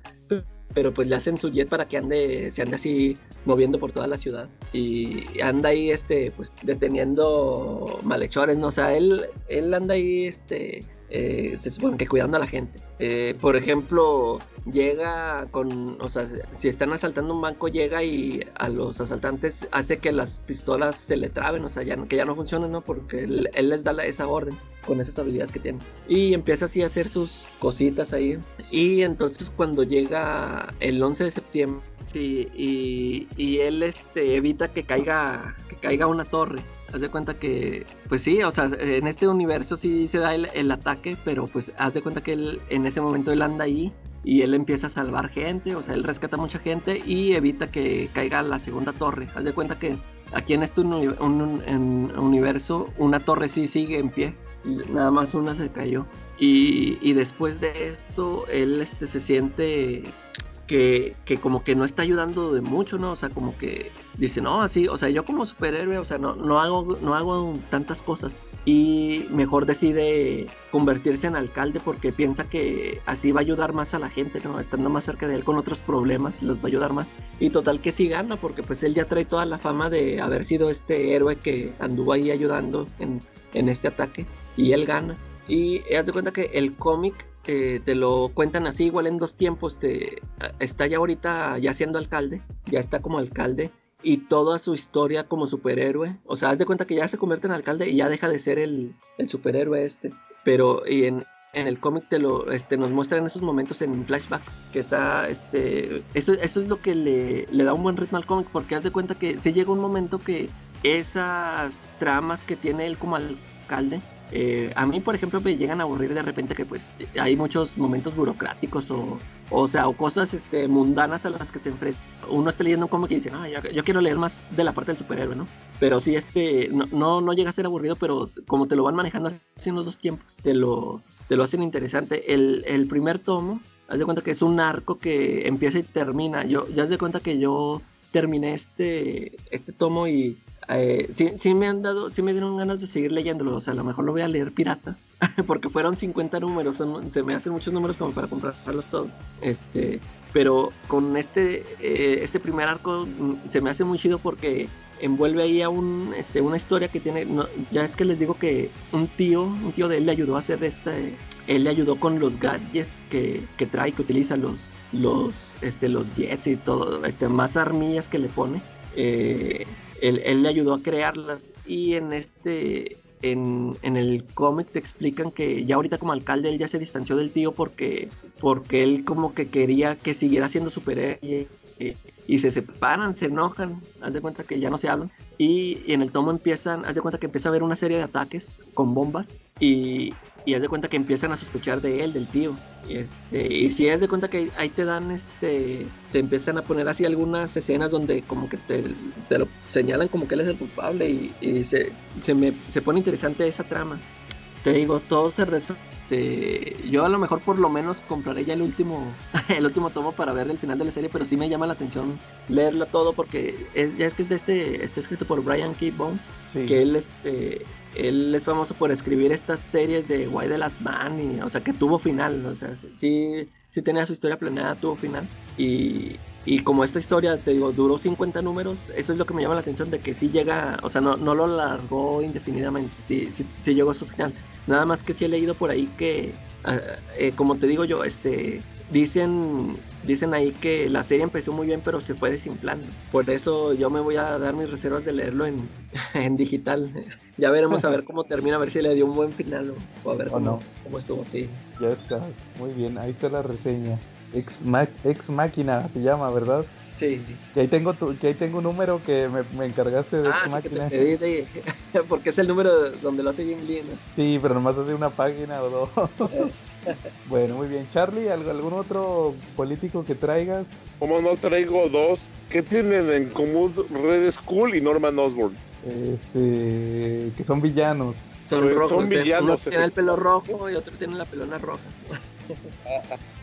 Pero pues le hacen su jet para que ande, se ande así moviendo por toda la ciudad. Y anda ahí, este, pues deteniendo malhechores, ¿no? O sea, él, él anda ahí, este, eh, se supone que cuidando a la gente. Eh, por ejemplo, llega con, o sea, si están asaltando un banco, llega y a los asaltantes hace que las pistolas se le traben, o sea, ya, que ya no funcionen, ¿no? Porque él, él les da la- esa orden con esas habilidades que tiene. Y empieza así a hacer sus cositas ahí. Y entonces cuando llega el 11 de septiembre, sí, y, y él este, evita que caiga, que caiga una torre. Haz de cuenta que, pues sí, o sea, en este universo sí se da el, ataque, pero pues haz de cuenta que él, en ese momento él anda ahí y él empieza a salvar gente, o sea, él rescata mucha gente y evita que caiga la segunda torre. Haz de cuenta que aquí en este un- universo una torre sí sigue en pie, nada más una se cayó. Y, y después de esto, él este, se siente que, como que no está ayudando de mucho, ¿no? O sea, como que dice, no, así, o sea, yo como superhéroe, o sea, no, no, hago, no hago tantas cosas. Y mejor decide convertirse en alcalde porque piensa que así va a ayudar más a la gente, ¿no? Estando más cerca de él con otros problemas, los va a ayudar más. Y total que sí gana porque pues él ya trae toda la fama de haber sido este héroe que anduvo ahí ayudando en, en este ataque. Y él gana. Y haz de cuenta que el cómic te lo cuentan así, igual en dos tiempos. Te, está ya ahorita ya siendo alcalde, ya está como alcalde. Y toda su historia como superhéroe. O sea, haz de cuenta que ya se convierte en alcalde y ya deja de ser el, el superhéroe este. Pero y en, en el cómic te lo este, nos muestran esos momentos en flashbacks. Que está. este Eso, eso es lo que le, le da un buen ritmo al cómic. Porque haz de cuenta que sí llega un momento que esas tramas que tiene él como alcalde eh, a mí, por ejemplo, me llegan a aburrir de repente que pues hay muchos momentos burocráticos o, o sea, o cosas este, mundanas a las que se enfrenta. Uno está leyendo cómic y dice, no, yo, yo, quiero leer más de la parte del superhéroe, ¿no? Pero sí, este, no, no, no, llega a ser aburrido, pero como te lo van manejando así en los dos tiempos, te lo, te lo hacen interesante. El, el primer tomo, haz de cuenta que es un arco que empieza y termina. Yo, ya haz de cuenta que yo terminé este, este tomo y eh, sí, sí, me han dado, sí me dieron ganas de seguir leyéndolo. O sea, a lo mejor lo voy a leer pirata. Porque fueron 50 números. Se me hacen muchos números como para comprarlos todos. Este. Pero con este, eh, este primer arco mm, se me hace muy chido porque envuelve ahí a un, este, una historia que tiene. Ya es que les digo que un tío, un tío de él le ayudó a hacer este. Él le ayudó con los gadgets que, que trae, que utiliza los, los, este, los jets y todo, este, más armillas que le pone. Eh, él, le ayudó a crearlas. Y en este en, en el cómic te explican que ya ahorita como alcalde él ya se distanció del tío porque porque él como que quería que siguiera siendo superhéroe y, y se separan, se enojan, haz de cuenta que ya no se hablan. Y, y, en el tomo empiezan, haz de cuenta que empieza a haber una serie de ataques con bombas y, y haz de cuenta que empiezan a sospechar de él, del tío. Y, este, y si haz de cuenta que ahí te dan, este, te empiezan a poner así algunas escenas donde como que te, te lo señalan como que él es el culpable y, y se, se, me, se pone interesante esa trama. Te digo, todo se resuelve. Este, yo a lo mejor por lo menos compraré ya el último, el último tomo para ver el final de la serie, pero sí me llama la atención leerlo todo porque es, ya es que es de este, está escrito por Brian K. Sí. que él este, él es famoso por escribir estas series de Why the Last Man, y, o sea, que tuvo final, o sea, sí, sí tenía su historia planeada, tuvo final. Y, y, como esta historia, te digo, duró 50 números, eso es lo que me llama la atención, de que sí llega, o sea, no, no lo largó indefinidamente, sí, sí, sí llegó a su final. Nada más que sí he leído por ahí que, eh, como te digo yo, este, dicen, dicen ahí que la serie empezó muy bien, pero se fue desinflando. Por eso yo me voy a dar mis reservas de leerlo en, en digital. Ya veremos a ver cómo termina, a ver si le dio un buen final o, a ver cómo, no. cómo, estuvo. Sí. Ya está, muy bien, ahí está la reseña. Ex, ex máquina se llama, ¿verdad? Sí. Que ahí tengo tu, que ahí tengo un número que me, me encargaste de ah, ex sí máquina. Que te pedí de, porque es el número donde lo hace Jim Lee, ¿no? Sí, pero nomás hace una página o dos. bueno, muy bien. Charlie, ¿algún otro político que traigas? Como no traigo dos, ¿qué tienen en común Red Skull y Norman Osborn? Este, que son villanos. Son, Pues rojos, son ¿ves? villanos, Uno tiene el pelo efectivamente. rojo y otro tiene la pelona roja.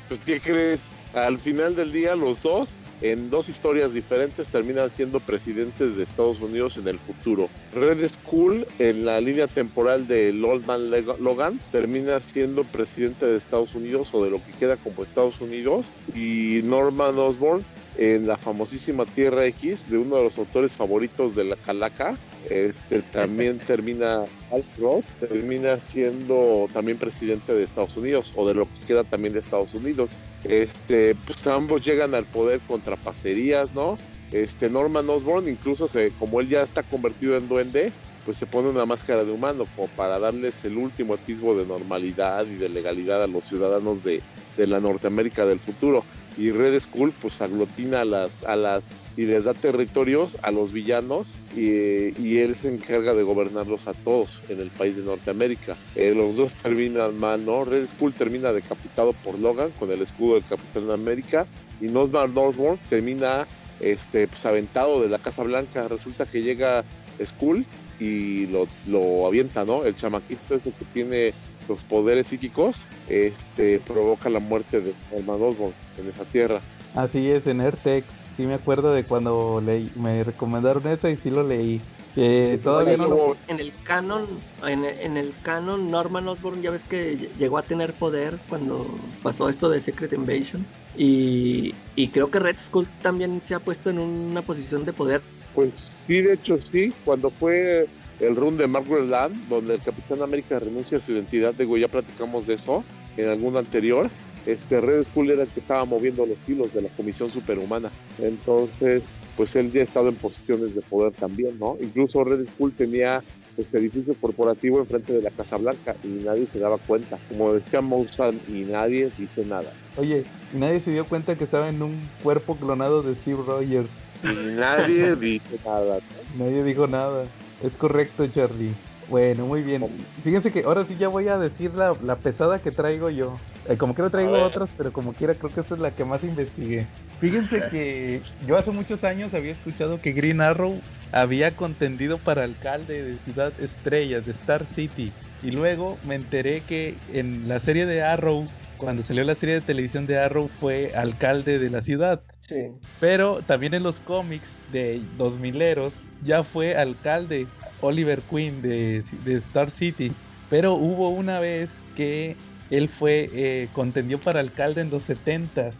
Pues, ¿qué crees? Al final del día, los dos, en dos historias diferentes, terminan siendo presidentes de Estados Unidos en el futuro. Red Skull, en la línea temporal de Old Man Logan, termina siendo presidente de Estados Unidos o de lo que queda como Estados Unidos. Y Norman Osborn, en la famosísima Tierra X, de uno de los autores favoritos de la Calaca, este, también termina Al Roth, termina siendo también presidente de Estados Unidos o de lo que queda también de Estados Unidos. Este, pues ambos llegan al poder contra pacerías, ¿no? Este Norman Osborn, incluso se, como él ya está convertido en duende, pues se pone una máscara de humano como para darles el último atisbo de normalidad y de legalidad a los ciudadanos de, de la Norteamérica del futuro. Y Red Skull pues aglutina a las, a las y les da territorios a los villanos y, él se encarga de gobernarlos a todos en el país de Norteamérica. Eh, los dos terminan mal, ¿no? Red Skull termina decapitado por Logan con el escudo del Capitán América y Norman Osborn termina este, pues aventado de la Casa Blanca. Resulta que llega Skull y lo, lo avienta, ¿no? El chamaquito ese que tiene los poderes psíquicos, este, provoca la muerte de Norman Osborn en esa tierra. Así es, en Airtex. Sí me acuerdo de cuando leí, me recomendaron eso y sí lo leí. Que todavía no lo... en el canon, en, en el canon Norman Osborn ya ves que llegó a tener poder cuando pasó esto de Secret Invasion y, y creo que Red Skull también se ha puesto en una posición de poder. Pues sí, de hecho sí, cuando fue el run de Margaret Land, donde el Capitán América renuncia a su identidad, digo, ya platicamos de eso en algún anterior, este Red Skull era el que estaba moviendo los hilos de la Comisión Superhumana. Entonces, pues él ya ha estado en posiciones de poder también, ¿no? Incluso Red Skull tenía pues, edificio corporativo enfrente de la Casa Blanca y nadie se daba cuenta. Como decía Mousan, y nadie dice nada. Oye, y nadie se dio cuenta que estaba en un cuerpo clonado de Steve Rogers. Y nadie dice nada. Nadie dijo nada. Es correcto, Charlie. Bueno, muy bien. Fíjense que ahora sí ya voy a decir la, la pesada que traigo yo. Eh, como quiero traigo otras, pero como quiera creo que esta es la que más investigué. Fíjense que yo hace muchos años había escuchado que Green Arrow había contendido para alcalde de Ciudad Estrellas, de Star City. Y luego me enteré que en la serie de Arrow, cuando salió la serie de televisión de Arrow, fue alcalde de la ciudad. Sí. Pero también en los cómics de 2000eros ya fue alcalde Oliver Queen de, Star City. Pero hubo una vez que él fue, eh, contendió para alcalde en los 70s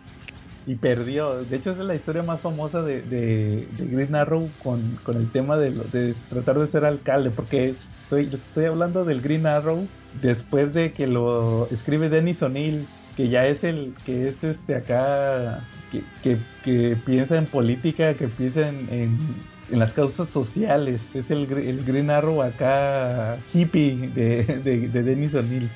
y perdió. De hecho, es la historia más famosa de, Green Arrow con, el tema de tratar de ser alcalde. Porque estoy, estoy hablando del Green Arrow después de que lo escribe Dennis O'Neill, que ya es el que es este acá, que, que, que piensa en política, que piensa en, en, en las causas sociales. Es el, el Green Arrow acá hippie de, de, de Dennis O'Neill.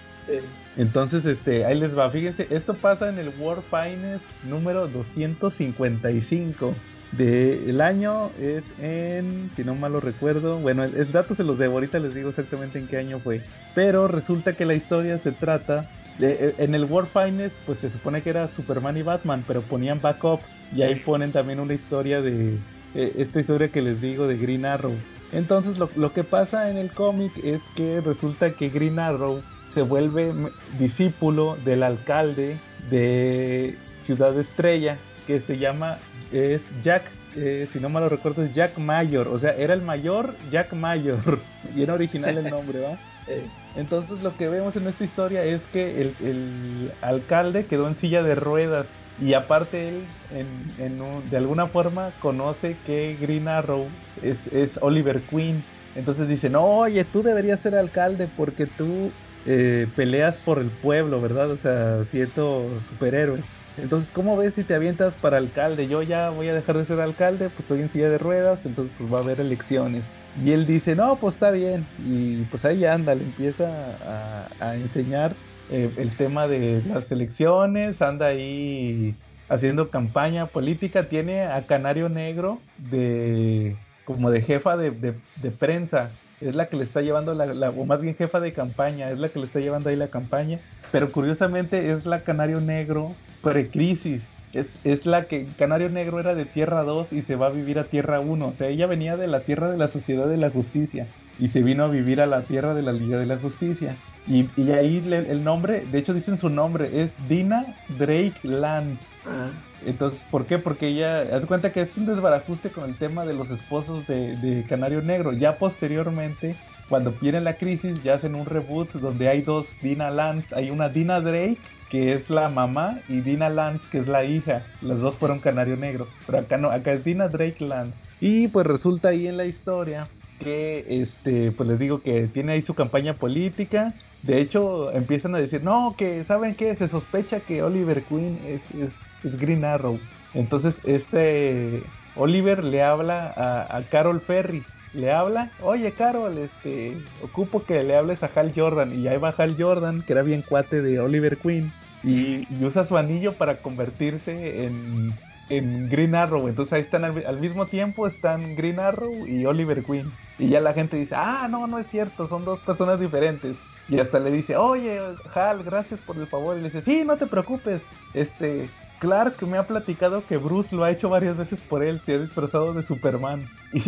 Entonces, este, ahí les va. Fíjense, esto pasa en el World Finest número 255. De, el año es en, si no mal lo recuerdo, bueno, el, el dato se los debo, ahorita les digo exactamente en qué año fue. Pero resulta que la historia se trata de, eh, en el World Finest, pues se supone que era Superman y Batman, pero ponían backups y ahí ponen también una historia de, eh, esta historia que les digo de Green Arrow. Entonces lo, lo que pasa en el cómic es que resulta que Green Arrow se vuelve discípulo del alcalde de Ciudad Estrella, que se llama, es Jack, eh, si no mal lo recuerdo, es Jack Mayor, o sea, era el mayor Jack Mayor, bien original el nombre, ¿va? Entonces lo que vemos en esta historia es que el, el alcalde quedó en silla de ruedas y aparte él en, en un- de alguna forma conoce que Green Arrow es, es Oliver Queen. Entonces dice, no, oye, tú deberías ser alcalde porque tú eh, peleas por el pueblo, ¿verdad? O sea, siendo superhéroe. Entonces, ¿cómo ves si te avientas para alcalde? Yo ya voy a dejar de ser alcalde, pues estoy en silla de ruedas, entonces pues va a haber elecciones. Y él dice, no, pues está bien. Y pues ahí anda, le empieza a, enseñar eh, el tema de las elecciones, anda ahí haciendo campaña política, tiene a Canario Negro de como de jefa de prensa, es la que le está llevando la, la- o más bien jefa de campaña, es la que le está llevando ahí la campaña, pero curiosamente es la Canario Negro precrisis. Es, es la que Canario Negro era de Tierra 2 y se va a vivir a Tierra 1. O sea, ella venía de la Tierra de la Sociedad de la Justicia y se vino a vivir a la Tierra de la Liga de la Justicia. Y, y ahí le- el nombre, de hecho dicen su nombre, es Dina Drake Land. Entonces, ¿por qué? Porque ella, haz cuenta que es un desbarajuste con el tema de los esposos de, de Canario Negro. Ya posteriormente, cuando viene la crisis, ya hacen un reboot donde hay dos Dina Lance. Hay una Dina Drake, que es la mamá, y Dina Lance, que es la hija. Las dos fueron Canario Negro. Pero acá no, acá es Dina Drake Lance. Y pues resulta ahí en la historia que, este, pues les digo que tiene ahí su campaña política. De hecho, empiezan a decir, no, que, ¿saben qué? Se sospecha que Oliver Queen es, Green Arrow. Entonces, este Oliver le habla a, Carol Ferris. Le habla, oye Carol, este, ocupo que le hables a Hal Jordan. Y ahí va Hal Jordan, que era bien cuate de Oliver Queen. Y usa su anillo para convertirse en, en Green Arrow. Entonces ahí están al, mismo tiempo, están Green Arrow y Oliver Queen. Y ya la gente dice, ah, no, no es cierto, son dos personas diferentes. Y hasta le dice, oye, Hal, gracias por el favor. Y le dice, sí, no te preocupes. Este, Clark me ha platicado que Bruce lo ha hecho varias veces por él, se ha disfrazado de Superman.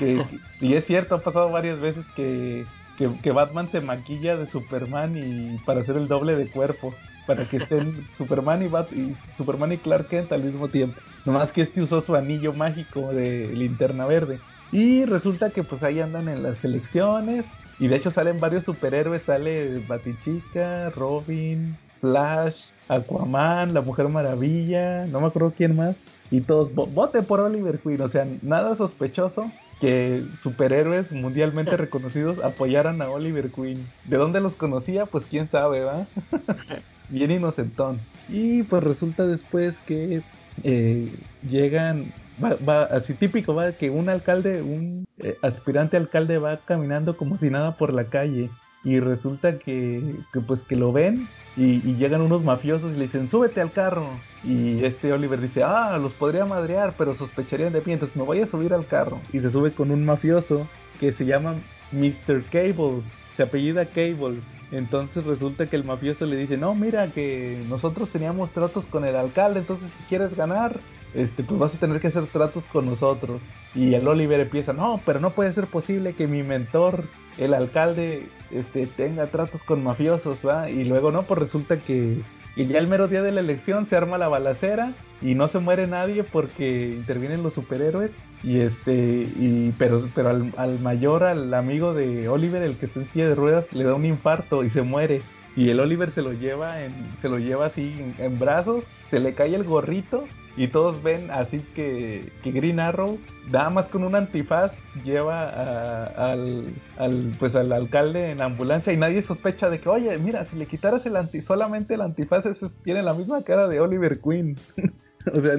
Y, y es cierto, ha pasado varias veces que, que, que Batman se maquilla de Superman y para hacer el doble de cuerpo. Para que estén Superman y, Bat y Superman y Clark Kent al mismo tiempo. Nomás que este usó su anillo mágico de linterna verde. Y resulta que pues ahí andan en las elecciones. Y de hecho salen varios superhéroes. Sale Batichica, Robin, Flash, Aquaman, la Mujer Maravilla. No me acuerdo quién más. Y todos, "Vo- vote por Oliver Queen. O sea, nada sospechoso que superhéroes mundialmente reconocidos apoyaran a Oliver Queen. ¿De dónde los conocía? Pues quién sabe, ¿va? Bien inocentón. Y pues resulta después que eh, llegan, va, así típico, va, que un alcalde, un eh, aspirante alcalde va caminando como si nada por la calle. Y resulta que, pues que lo ven y, y llegan unos mafiosos y le dicen, súbete al carro. Y este Oliver dice, ah, los podría madrear, pero sospecharían de mí, entonces me voy a subir al carro. Y se sube con un mafioso que se llama Mr. Cable, se apellida Cable. Entonces resulta que el mafioso le dice, no, mira que nosotros teníamos tratos con el alcalde, entonces si quieres ganar, este, pues vas a tener que hacer tratos con nosotros. Y el Oliver empieza, no, pero no puede ser posible que mi mentor, el alcalde, este, tenga tratos con mafiosos, ¿va? Y luego no, pues resulta que, que ya el mero día de la elección se arma la balacera y no se muere nadie porque intervienen los superhéroes. Y este, y, pero, pero al, al mayor, al amigo de Oliver, el que está en silla de ruedas, le da un infarto y se muere. Y el Oliver se lo lleva en, se lo lleva así en, en brazos, se le cae el gorrito y todos ven así que, que Green Arrow, nada más con un antifaz, lleva a- al, pues al alcalde en la ambulancia y nadie sospecha de que, oye, mira, si le quitaras el anti, solamente el antifaz, tiene la misma cara de Oliver Queen. o sea,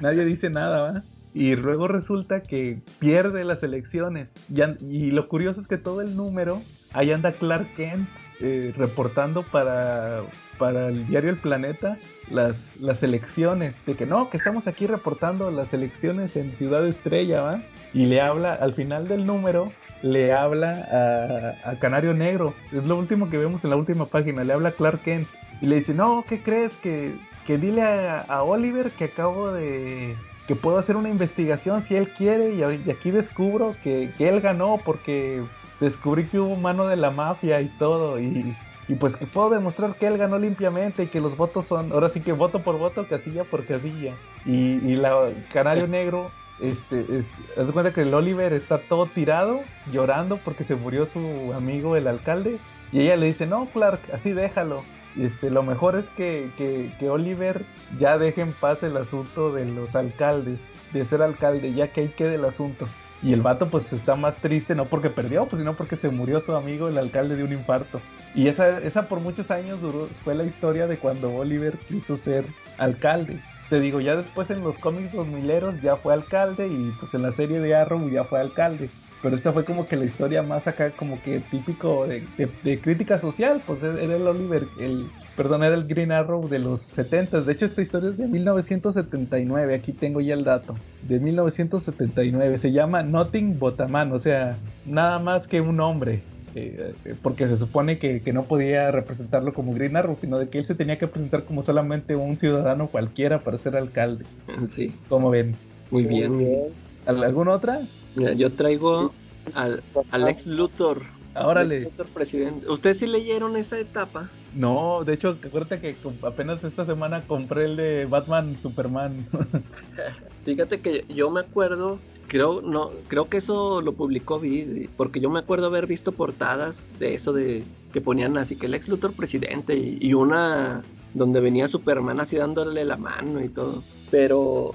nadie dice nada. Y luego resulta que pierde las elecciones. Ya- y lo curioso es que todo el número, ahí anda Clark Kent eh, reportando para, para el diario El Planeta las, las elecciones. De que no, que estamos aquí reportando las elecciones en Ciudad Estrella, ¿va? Y le habla, al final del número, le habla a, a Canario Negro. Es lo último que vemos en la última página. Le habla a Clark Kent. Y le dice, no, ¿qué crees? Que, que dile a, a Oliver que acabo de... que puedo hacer una investigación si él quiere. Y, aquí descubro que, que él ganó porque descubrí que hubo mano de la mafia y todo. Y, y pues que puedo demostrar que él ganó limpiamente y que los votos son... Ahora sí que voto por voto, casilla por casilla. Y, y la Canario Negro este, es, haz de cuenta que el Oliver está todo tirado, llorando porque se murió su amigo el alcalde. Y ella le dice, no, Clark, así déjalo. Este, lo mejor es que, que, que Oliver ya deje en paz el asunto de los alcaldes, de ser alcalde, ya que ahí quede el asunto. Y el vato pues está más triste, no porque perdió, pues sino porque se murió su amigo el alcalde de un infarto. Y esa, esa por muchos años duró, fue la historia de cuando Oliver quiso ser alcalde. Te digo, ya después en los cómics 2000 ya fue alcalde y pues en la serie de Arrow ya fue alcalde. Pero esta fue como que la historia más acá, como que típico de, de- de crítica social. Pues era el Oliver, el, perdón, era el Green Arrow de los 70. De hecho, esta historia es de 1979. Aquí tengo ya el dato. De 1979. Se llama Nothing But a Man, o sea, nada más que un hombre. eh, eh, porque se supone que, que no podía representarlo como Green Arrow, sino de que él se tenía que presentar como solamente un ciudadano cualquiera para ser alcalde. Sí. Como ven? Muy bien. ¿Al- ¿Alguna otra? Mira, yo traigo al, al ex Luthor. Órale. Lex Luthor presidente. ¿Ustedes sí leyeron esa etapa? No, de hecho, acuérdate que apenas esta semana compré el de Batman Superman. Fíjate que yo me acuerdo, creo, no, creo que eso lo publicó Vid, porque yo me acuerdo haber visto portadas de eso de que ponían así que el ex Luthor presidente y, y una donde venía Superman así dándole la mano y todo. Pero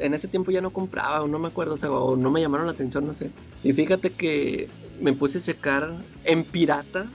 en ese tiempo ya no compraba, o no me acuerdo, o, sea, o no me llamaron la atención, no sé. Y fíjate que me puse a checar en pirata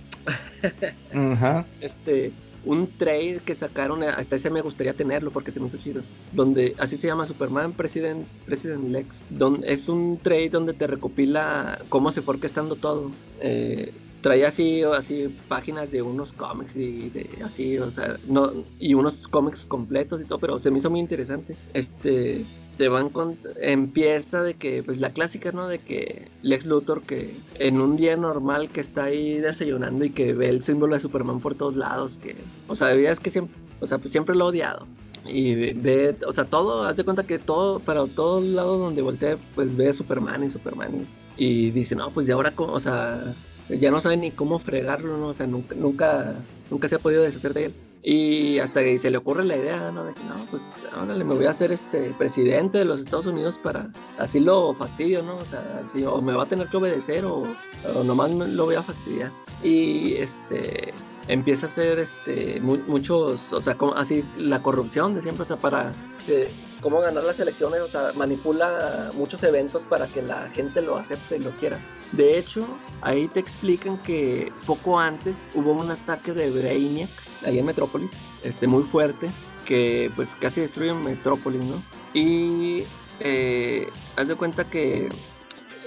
este un trade que sacaron hasta ese me gustaría tenerlo porque se me hizo chido donde así se llama Superman President President Lex donde es un trade donde te recopila cómo se fue orquestando todo eh, traía así así páginas de unos cómics y de así o sea no y unos cómics completos y todo pero se me hizo muy interesante. Este te van con empieza de que pues la clásica no de que Lex Luthor que en un día normal que está ahí desayunando y que ve el símbolo de Superman por todos lados que o sea es que siempre o sea pues siempre lo he odiado. Y ve- o sea, todo, haz de cuenta que todo, para todos lados donde voltea, pues ve Superman y Superman y, dice, no, pues ya ahora, o sea, ya no sabe ni cómo fregarlo, ¿no? O sea, nunca, nunca, se ha podido deshacer de él. Y hasta que se le ocurre la idea, ¿no? De que no, pues órale, me voy a hacer este presidente de los Estados Unidos para así lo fastidio, ¿no? O sea, así, o me va a tener que obedecer o, o nomás lo voy a fastidiar. Y este empieza a hacer este mu- muchos, o sea, como así la corrupción de siempre, o sea, para este, cómo ganar las elecciones, o sea, manipula muchos eventos para que la gente lo acepte y lo quiera. De hecho, ahí te explican que poco antes hubo un ataque de Brainiac ahí en Metrópolis, este muy fuerte, que pues casi destruye Metrópolis, ¿no? Y eh, haz de cuenta que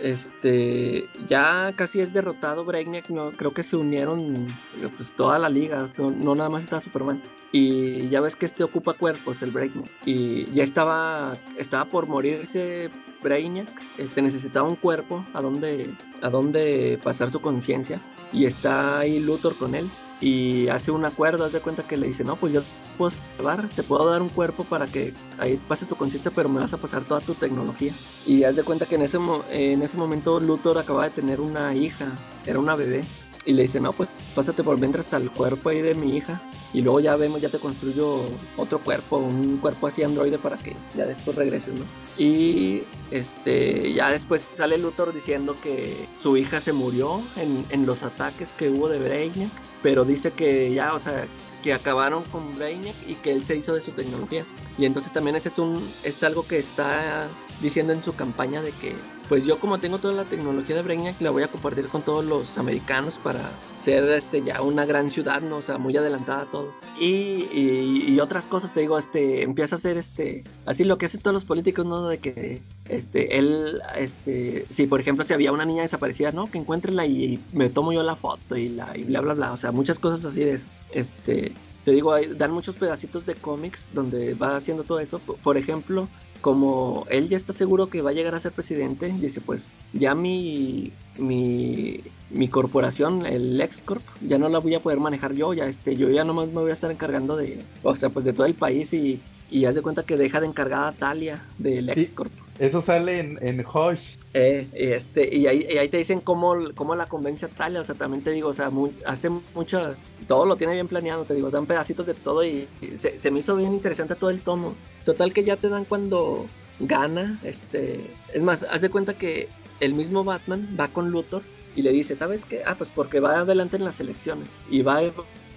este ya casi es derrotado Brainiac, no creo que se unieron pues toda la liga, no, no nada más está Superman. Y ya ves que este ocupa cuerpos, el Brainiac. Y ya estaba estaba por morirse Brainiac, este necesitaba un cuerpo a donde a donde pasar su conciencia y está ahí Luthor con él y hace un acuerdo, haz de cuenta que le dice, "No, pues yo puedo llevar, te puedo dar un cuerpo para que ahí pase tu conciencia, pero me vas a pasar toda tu tecnología." Y haz de cuenta que en ese en ese momento Luthor acaba de tener una hija, era una bebé y le dice, "No, pues pásate por mientras al cuerpo ahí de mi hija." Y luego ya vemos, ya te construyo otro cuerpo, un cuerpo así androide para que ya después regreses, ¿no? Y este, ya después sale Luthor diciendo que su hija se murió en, en los ataques que hubo de Brainiac, pero dice que ya, o sea, que acabaron con Brainiac y que él se hizo de su tecnología. Y entonces también ese es un es algo que está diciendo en su campaña de que pues yo como tengo toda la tecnología de Brainiac la voy a compartir con todos los americanos para ser este ya una gran ciudad, ¿no? O sea, muy adelantada a todos. Y, y, y otras cosas, te digo, este empieza a hacer este así lo que hacen todos los políticos, ¿no? De que este él este si por ejemplo si había una niña desaparecida, ¿no? Que encuéntrenla y, y me tomo yo la foto y la y bla bla bla, o sea, muchas cosas así de esas. Este te digo, hay- dan muchos pedacitos de cómics donde va haciendo todo eso. Por- ejemplo, como él ya está seguro que va a llegar a ser presidente, dice, pues ya mi, mi, mi corporación, el LexCorp, ya no la voy a poder manejar yo, ya este, yo ya nomás me voy a estar encargando de, o sea, pues de todo el país y, y haz de cuenta que deja de encargada a Talia del LexCorp. Eso sale en, en Hush. Eh, este, y ahí, y ahí te dicen cómo, cómo la convence a Talia, o sea, también te digo, o sea, hace muchas, todo lo tiene bien planeado, te digo, dan pedacitos de todo y, y se, se me hizo bien interesante todo el tomo. Total que ya te dan cuando gana, este, es más, haz de cuenta que el mismo Batman va con Luthor y le dice, ¿sabes qué? Ah, pues porque va adelante en las elecciones. Y va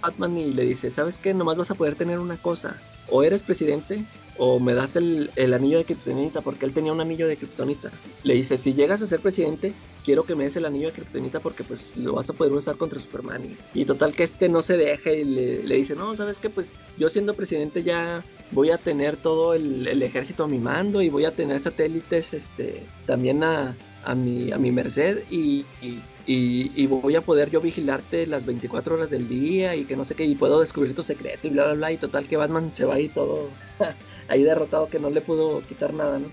Batman y le dice, ¿sabes qué? Nomás vas a poder tener una cosa, o eres presidente o me das el, el anillo de Kryptonita, porque él tenía un anillo de Kryptonita. Le dice, si llegas a ser presidente, quiero que me des el anillo de Kryptonita porque pues lo vas a poder usar contra Superman. Y, total que este no se deja y le, dice, no, ¿sabes qué? Pues yo siendo presidente ya voy a tener todo el, el ejército a mi mando y voy a tener satélites este, también a, a, mi, a mi merced y- y voy a poder yo vigilarte las 24 horas del día y que no sé qué, y puedo descubrir tu secreto y bla, bla, bla. Y total que Batman se va ahí todo ahí derrotado que no le pudo quitar nada, ¿no?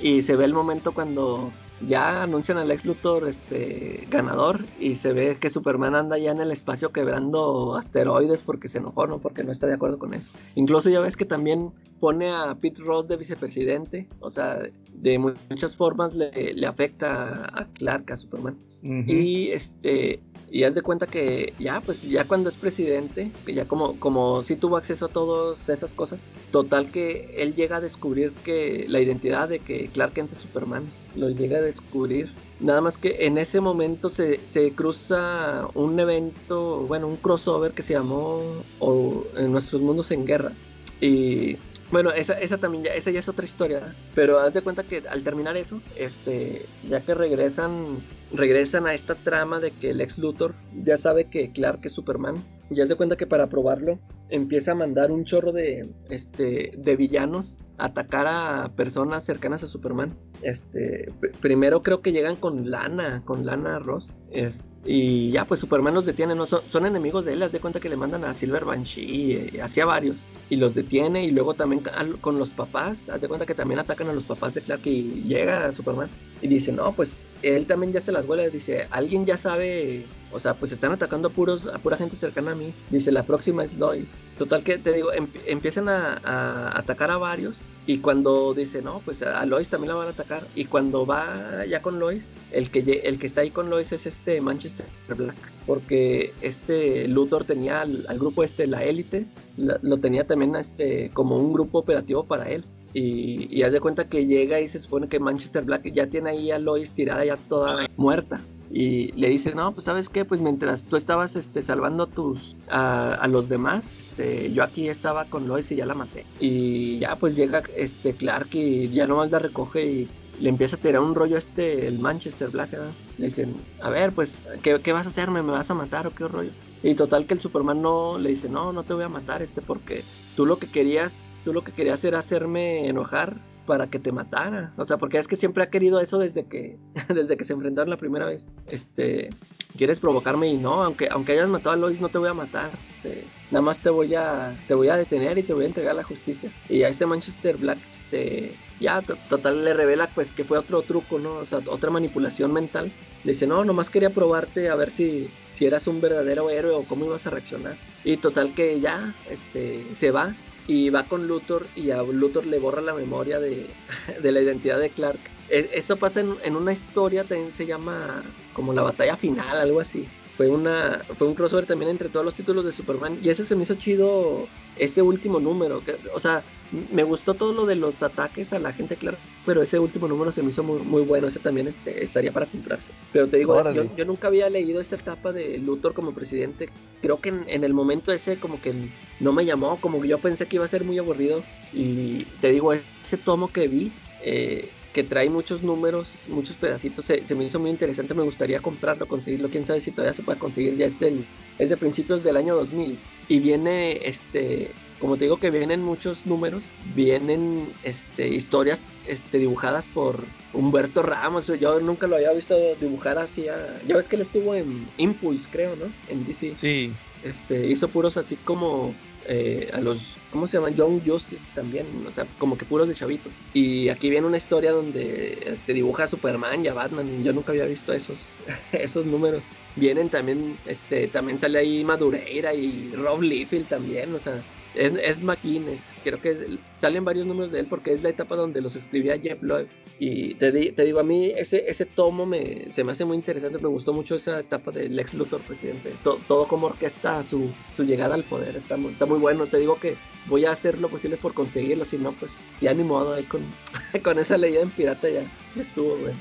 Y se ve el momento cuando ya anuncian al ex Luthor este, ganador y se ve que Superman anda ya en el espacio quebrando asteroides porque se enojó, ¿no? Porque no está de acuerdo con eso. Incluso ya ves que también pone a Pete Ross de vicepresidente, o sea, de mu- muchas formas le, le afecta a Clark, a Superman. Y este y haz de cuenta que ya pues ya cuando es presidente, que ya como como sí tuvo acceso a todas esas cosas, total que él llega a descubrir que la identidad de que Clark Kent es Superman, lo llega a descubrir. Nada más que en ese momento se, se cruza un evento, bueno, un crossover que se llamó o, en Nuestros Mundos en Guerra. Y bueno, esa, esa también ya, esa ya es otra historia, pero haz de cuenta que al terminar eso, este, ya que regresan, regresan a esta trama de que el ex Luthor ya sabe que Clark es Superman, y haz de cuenta que para probarlo empieza a mandar un chorro de, este, de villanos a atacar a personas cercanas a Superman. Este, pr- primero creo que llegan con Lana, con Lana Ross, Es, y ya, pues Superman los detiene, no son, enemigos de él, haz de cuenta que le mandan a Silver Banshee, eh, hacia varios, y los detiene, y luego también con los papás, haz de cuenta que también atacan a los papás de Clark y llega Superman, y dice, no, pues él también ya se las huele, dice, alguien ya sabe, o sea, pues están atacando a, puros, a pura gente cercana a mí, dice, la próxima es Lois. Total que te digo, em- empiezan a, a atacar a varios, y cuando dice, no, pues a Lois también la van a atacar. Y cuando va ya con Lois, el que, el que está ahí con Lois es este Manchester Black. Porque este Luthor tenía al, grupo este, la élite, lo tenía también este, como un grupo operativo para él. Y, y haz de cuenta que llega y se supone que Manchester Black ya tiene ahí a Lois tirada ya toda muerta. Y le dice, no, pues sabes qué, pues mientras tú estabas este, salvando tus, a, los demás, este, yo aquí estaba con Lois y ya la maté. Y ya pues llega este Clark y ya nomás la recoge y le empieza a tirar un rollo a este, el Manchester Black. Le dicen, a ver, pues, ¿qué, qué vas a hacerme? ¿Me vas a matar o qué rollo? Y total que el Superman no le dice, no, no te voy a matar, este, porque tú lo que querías, tú lo que querías era hacerme enojar para que te matara. O sea, porque es que siempre ha querido eso desde que, desde que se enfrentaron la primera vez. Este, quieres provocarme y no, aunque, aunque hayas matado a Lois, no te voy a matar. Este, nada más te voy a, te voy a detener y te voy a entregar la justicia. Y a este Manchester Black, este, ya to- total le revela pues que fue otro truco, ¿no? O sea, otra manipulación mental. Le dice, no, nomás quería probarte a ver si, si eras un verdadero héroe o cómo ibas a reaccionar. Y total que ya, este, se va y va con Luthor y a Luthor le borra la memoria de, de la identidad de Clark. E- Eso pasa en, en una historia, también se llama como la batalla final, algo así. Fue, una, fue un crossover también entre todos los títulos de Superman y ese se me hizo chido, ese último número. Que, o sea, me gustó todo lo de los ataques a la gente, claro, pero ese último número se me hizo muy, muy bueno, ese también este, estaría para comprarse. Pero te digo, yo, yo nunca había leído esa etapa de Luthor como presidente. Creo que en, en el momento ese como que no me llamó, como que yo pensé que iba a ser muy aburrido. Y te digo, ese tomo que vi, eh, que trae muchos números, muchos pedacitos, se, se me hizo muy interesante, me gustaría comprarlo, conseguirlo, quién sabe si todavía se puede conseguir, ya es, del, es de principios del año 2000. Y viene, este, como te digo que vienen muchos números, vienen este, historias este, dibujadas por Humberto Ramos, yo nunca lo había visto dibujar así, a- ya ves que él estuvo en Impulse, creo, ¿no? En DC. Sí. Este, hizo puros así como eh, a los, ¿cómo se llaman? Young Justice también, o sea, como que puros de chavitos. Y aquí viene una historia donde este, dibuja a Superman y a Batman, yo nunca había visto esos, esos números. Vienen también, este, también sale ahí Madureira y Rob Liefeld también, o sea, es, es McGuinness, creo que salen varios números de él porque es la etapa donde los escribía Jeff Loeb. Y te, te digo, a mí ese, ese tomo me, se me hace muy interesante, me gustó mucho esa etapa del ex Luthor presidente, To- todo como orquesta su, su llegada al poder, está muy, está muy bueno, te digo que voy a hacer lo posible por conseguirlo, si no, pues ya ni modo, ahí con, con esa leyenda en pirata ya, estuvo, güey.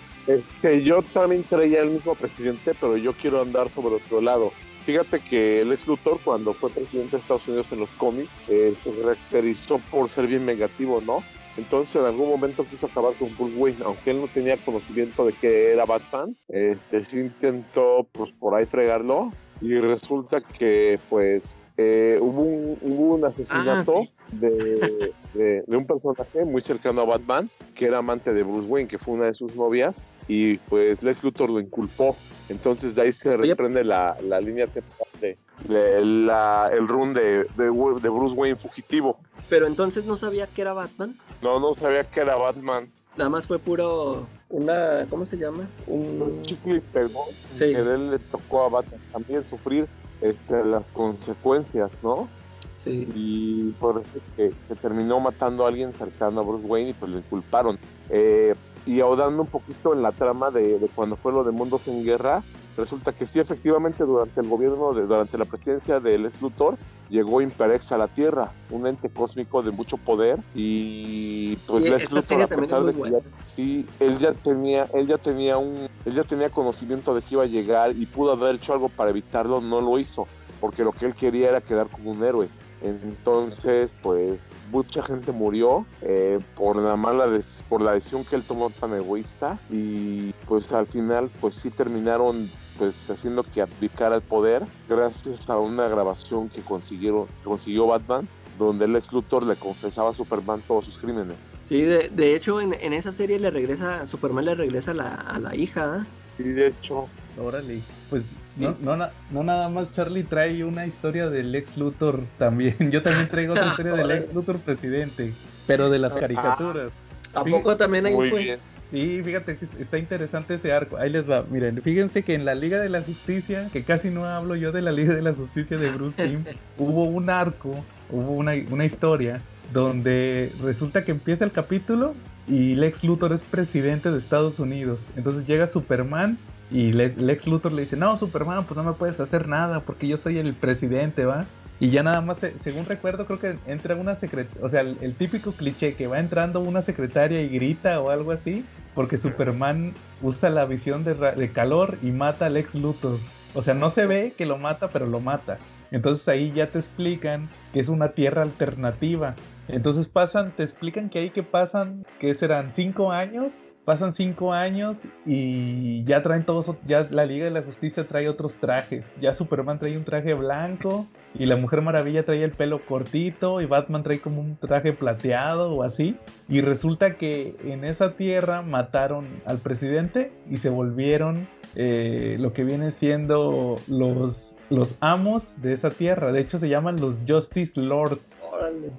Que yo también traía el mismo presidente, pero yo quiero andar sobre otro lado. Fíjate que el ex Luthor, cuando fue presidente de Estados Unidos en los cómics, eh, se caracterizó por ser bien negativo, ¿no? Entonces en algún momento quiso acabar con Bruce Wayne, aunque él no tenía conocimiento de que era Batman, este sí intentó pues por ahí fregarlo y resulta que pues eh, hubo, un, hubo un asesinato de, de- de un personaje muy cercano a Batman que era amante de Bruce Wayne, que fue una de sus novias y pues Lex Luthor lo inculpó. Entonces de ahí se desprende la, la línea temporal de, de la- el run de, de, Bruce Wayne fugitivo. Pero entonces no sabía que era Batman, No, no sabía que era Batman. nada más fue puro, una, ¿cómo se llama? Un... Chicle y pegó. Sí. Que él le tocó a Batman también sufrir este, las consecuencias, ¿no? Sí. Y por eso que, que terminó matando a alguien cercano a Bruce Wayne y pues lo inculparon. Eh, y ahondando un poquito en la trama de, de cuando fue lo de Mundos en Guerra, resulta que sí, efectivamente, durante el gobierno, de, durante la presidencia del Lex Luthor, llegó Imperex a la Tierra, un ente cósmico de mucho poder y pues Sí, Lex Luthor, a pesar es de que ya- sí, él ya tenía, él ya tenía un, él ya tenía conocimiento de que iba a llegar y pudo haber hecho algo para evitarlo, no lo hizo, porque lo que él quería era quedar como un héroe. Entonces, pues mucha gente murió eh, por la mala por la decisión que él tomó tan egoísta y pues al final pues sí terminaron pues haciendo que abdicara el poder gracias a una grabación que consiguieron que consiguió Batman donde el ex Luthor le confesaba a Superman todos sus crímenes. Sí, de, de hecho en, en esa serie le regresa, Superman le regresa a la, a la hija, ¿ah? Sí, de hecho. Órale, pues no, no, no nada más Charlie trae una historia del ex Luthor también. Yo también traigo otra historia del ex Luthor presidente, pero de las Ah. caricaturas. ¿A poco también hay Muy pues, bien. Sí, fíjate, que está interesante ese arco. Ahí les va. Miren, fíjense que en la Liga de la Justicia, que casi no hablo yo de la Liga de la Justicia de Bruce Timm, hubo un arco, hubo una, una historia donde resulta que empieza el capítulo y Lex Luthor es presidente de Estados Unidos. Entonces llega Superman y Le- Lex Luthor le dice, no, Superman, pues no me puedes hacer nada porque yo soy el presidente, ¿va? Y ya nada más, eh, según recuerdo, creo que entra una secretaria, o sea, el, el típico cliché que va entrando una secretaria y grita o algo así, porque Superman usa la visión de, ra- de calor y mata al ex Luthor. O sea, no se ve que lo mata, pero lo mata. Entonces ahí ya te explican que es una tierra alternativa. Entonces pasan, te explican que ahí que pasan, que serán cinco años, pasan cinco años y ya traen todos, ya la Liga de la Justicia trae otros trajes. Ya Superman trae un traje blanco y la Mujer Maravilla trae el pelo cortito y Batman trae como un traje plateado o así. Y resulta que en esa tierra mataron al presidente y se volvieron eh, lo que vienen siendo los, los amos de esa tierra. De hecho se llaman los Justice Lords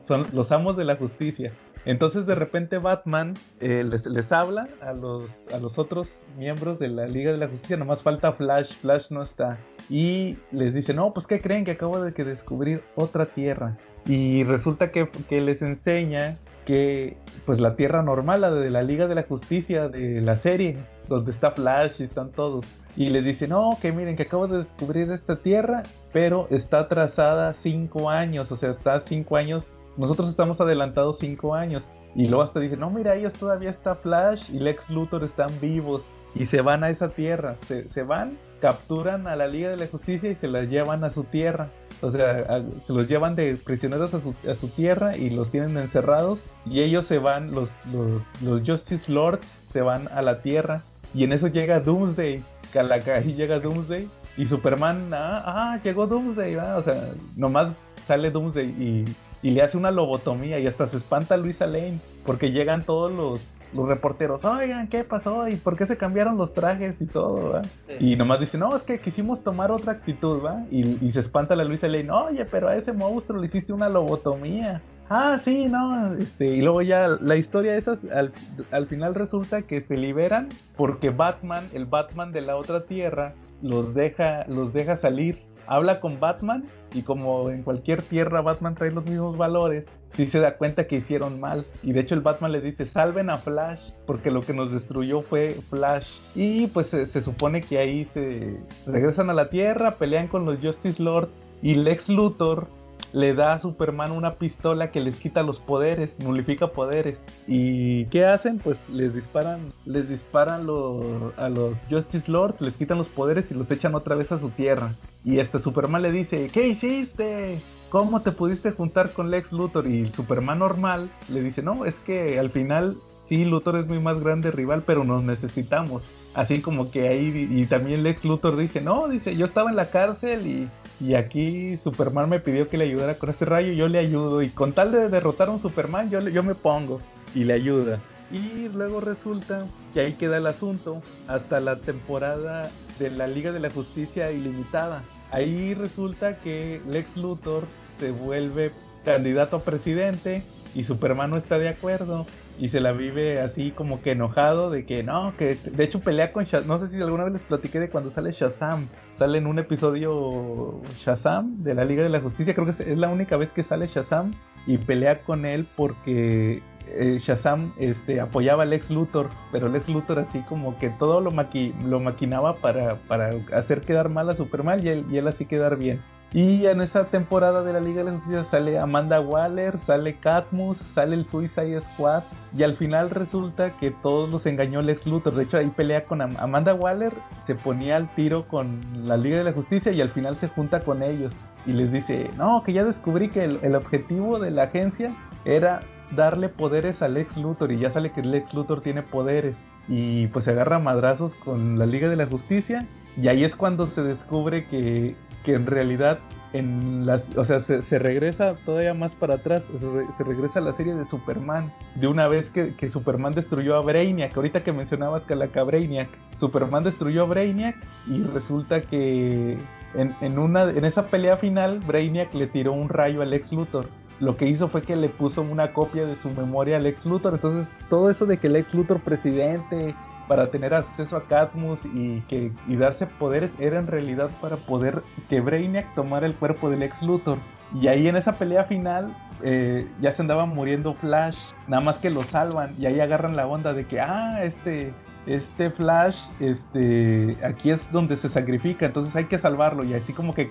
son los amos de la justicia. Entonces de repente Batman eh, les, les habla a los, a los otros miembros de la Liga de la Justicia, nomás falta Flash, Flash no está. Y les dice, no, pues ¿qué creen? Que acabo de que descubrir otra tierra. Y resulta que, que les enseña que pues la tierra normal, la de la Liga de la Justicia de la serie, donde está Flash y están todos. Y les dice, no, que miren, que acabo de descubrir esta tierra, pero está atrasada cinco años, o sea, está cinco años, nosotros estamos adelantados cinco años. Y luego hasta dice, no, mira, ellos todavía está Flash y Lex Luthor están vivos. Y se van a esa tierra, se, se van, capturan a la Liga de la Justicia y se la llevan a su tierra. O sea, se los llevan de prisioneros a su, a su tierra y los tienen encerrados. Y ellos se van, los, los, los Justice Lords se van a la tierra. Y en eso llega Doomsday. ahí llega Doomsday. Y Superman, ah, ah, llegó Doomsday. O sea, nomás sale Doomsday y, y le hace una lobotomía. Y hasta se espanta Luisa Lane. Porque llegan todos los, los reporteros. Oigan, ¿qué pasó? ¿Y por qué se cambiaron los trajes y todo? ¿va? Y nomás dice, no, es que quisimos tomar otra actitud, ¿va? Y, y se espanta la Luisa Lane, oye, pero a ese monstruo le hiciste una lobotomía. Ah, sí, no, este, y luego ya la historia de esas, al, al final resulta que se liberan porque Batman, el Batman de la otra tierra, los deja, los deja salir. Habla con Batman y como en cualquier tierra Batman trae los mismos valores, sí se da cuenta que hicieron mal. Y de hecho el Batman le dice, salven a Flash, porque lo que nos destruyó fue Flash. Y pues se, supone que ahí se regresan a la Tierra, pelean con los Justice Lord y Lex Luthor le da a Superman una pistola que les quita los poderes, nulifica poderes. ¿Y qué hacen? Pues les disparan, les disparan a los Justice Lords, les quitan los poderes y los echan otra vez a su tierra. Y este Superman le dice, ¿qué hiciste? ¿Cómo te pudiste juntar con Lex Luthor? Y el Superman normal le dice, no, es que al final sí, Luthor es mi más grande rival, pero nos necesitamos. Así como que ahí, y también Lex Luthor dice, no, dice, yo estaba en la cárcel y, y aquí Superman me pidió que le ayudara con este rayo, yo le ayudo. Y con tal de derrotar a un Superman, yo, le- yo me pongo y le ayuda. Y luego resulta que ahí queda el asunto hasta la temporada de la Liga de la Justicia Ilimitada. Ahí resulta que Lex Luthor se vuelve candidato a presidente y Superman no está de acuerdo y se la vive así como que enojado de que no, que de hecho pelea con Shazam, no sé si alguna vez les platiqué de cuando sale Shazam, sale en un episodio Shazam de la Liga de la Justicia, creo que es- la única vez que sale Shazam y pelea con él porque eh, Shazam este, apoyaba a Lex Luthor, pero Lex Luthor así como que todo lo, maqui- lo maquinaba para, para hacer quedar mal a Superman y él, así quedar bien. Y en esa temporada de la Liga de la Justicia sale Amanda Waller, sale Catmus, sale el Suicide Squad y al final resulta que todos los engañó Lex Luthor. De hecho ahí pelea con Am- Amanda Waller, se ponía al tiro con la Liga de la Justicia y al final se junta con ellos y les dice, no, que ya descubrí que el objetivo de la agencia era darle poderes a Lex Luthor y ya sale que Lex Luthor tiene poderes y pues se agarra madrazos con la Liga de la Justicia Y ahí es cuando se descubre que, que en realidad en las, o sea, se, regresa todavía más para atrás, se regresa a la serie de Superman, de una vez que, que Superman destruyó a Brainiac, ahorita que mencionabas Calaca Brainiac, Superman destruyó a Brainiac y resulta que en, en una, en esa pelea final Brainiac le tiró un rayo al ex Luthor. Lo que hizo fue que le puso una copia de su memoria al ex Luthor. Entonces, todo eso de que el ex Luthor presidente, para tener acceso a Cadmus y, que, y darse poderes, era en realidad para poder que Brainiac tomara el cuerpo del ex Luthor. Y ahí en esa pelea final eh, ya se andaba muriendo Flash, nada más que lo salvan y ahí agarran la onda de que, ah, este, este Flash, este, aquí es donde se sacrifica, entonces hay que salvarlo y así como que,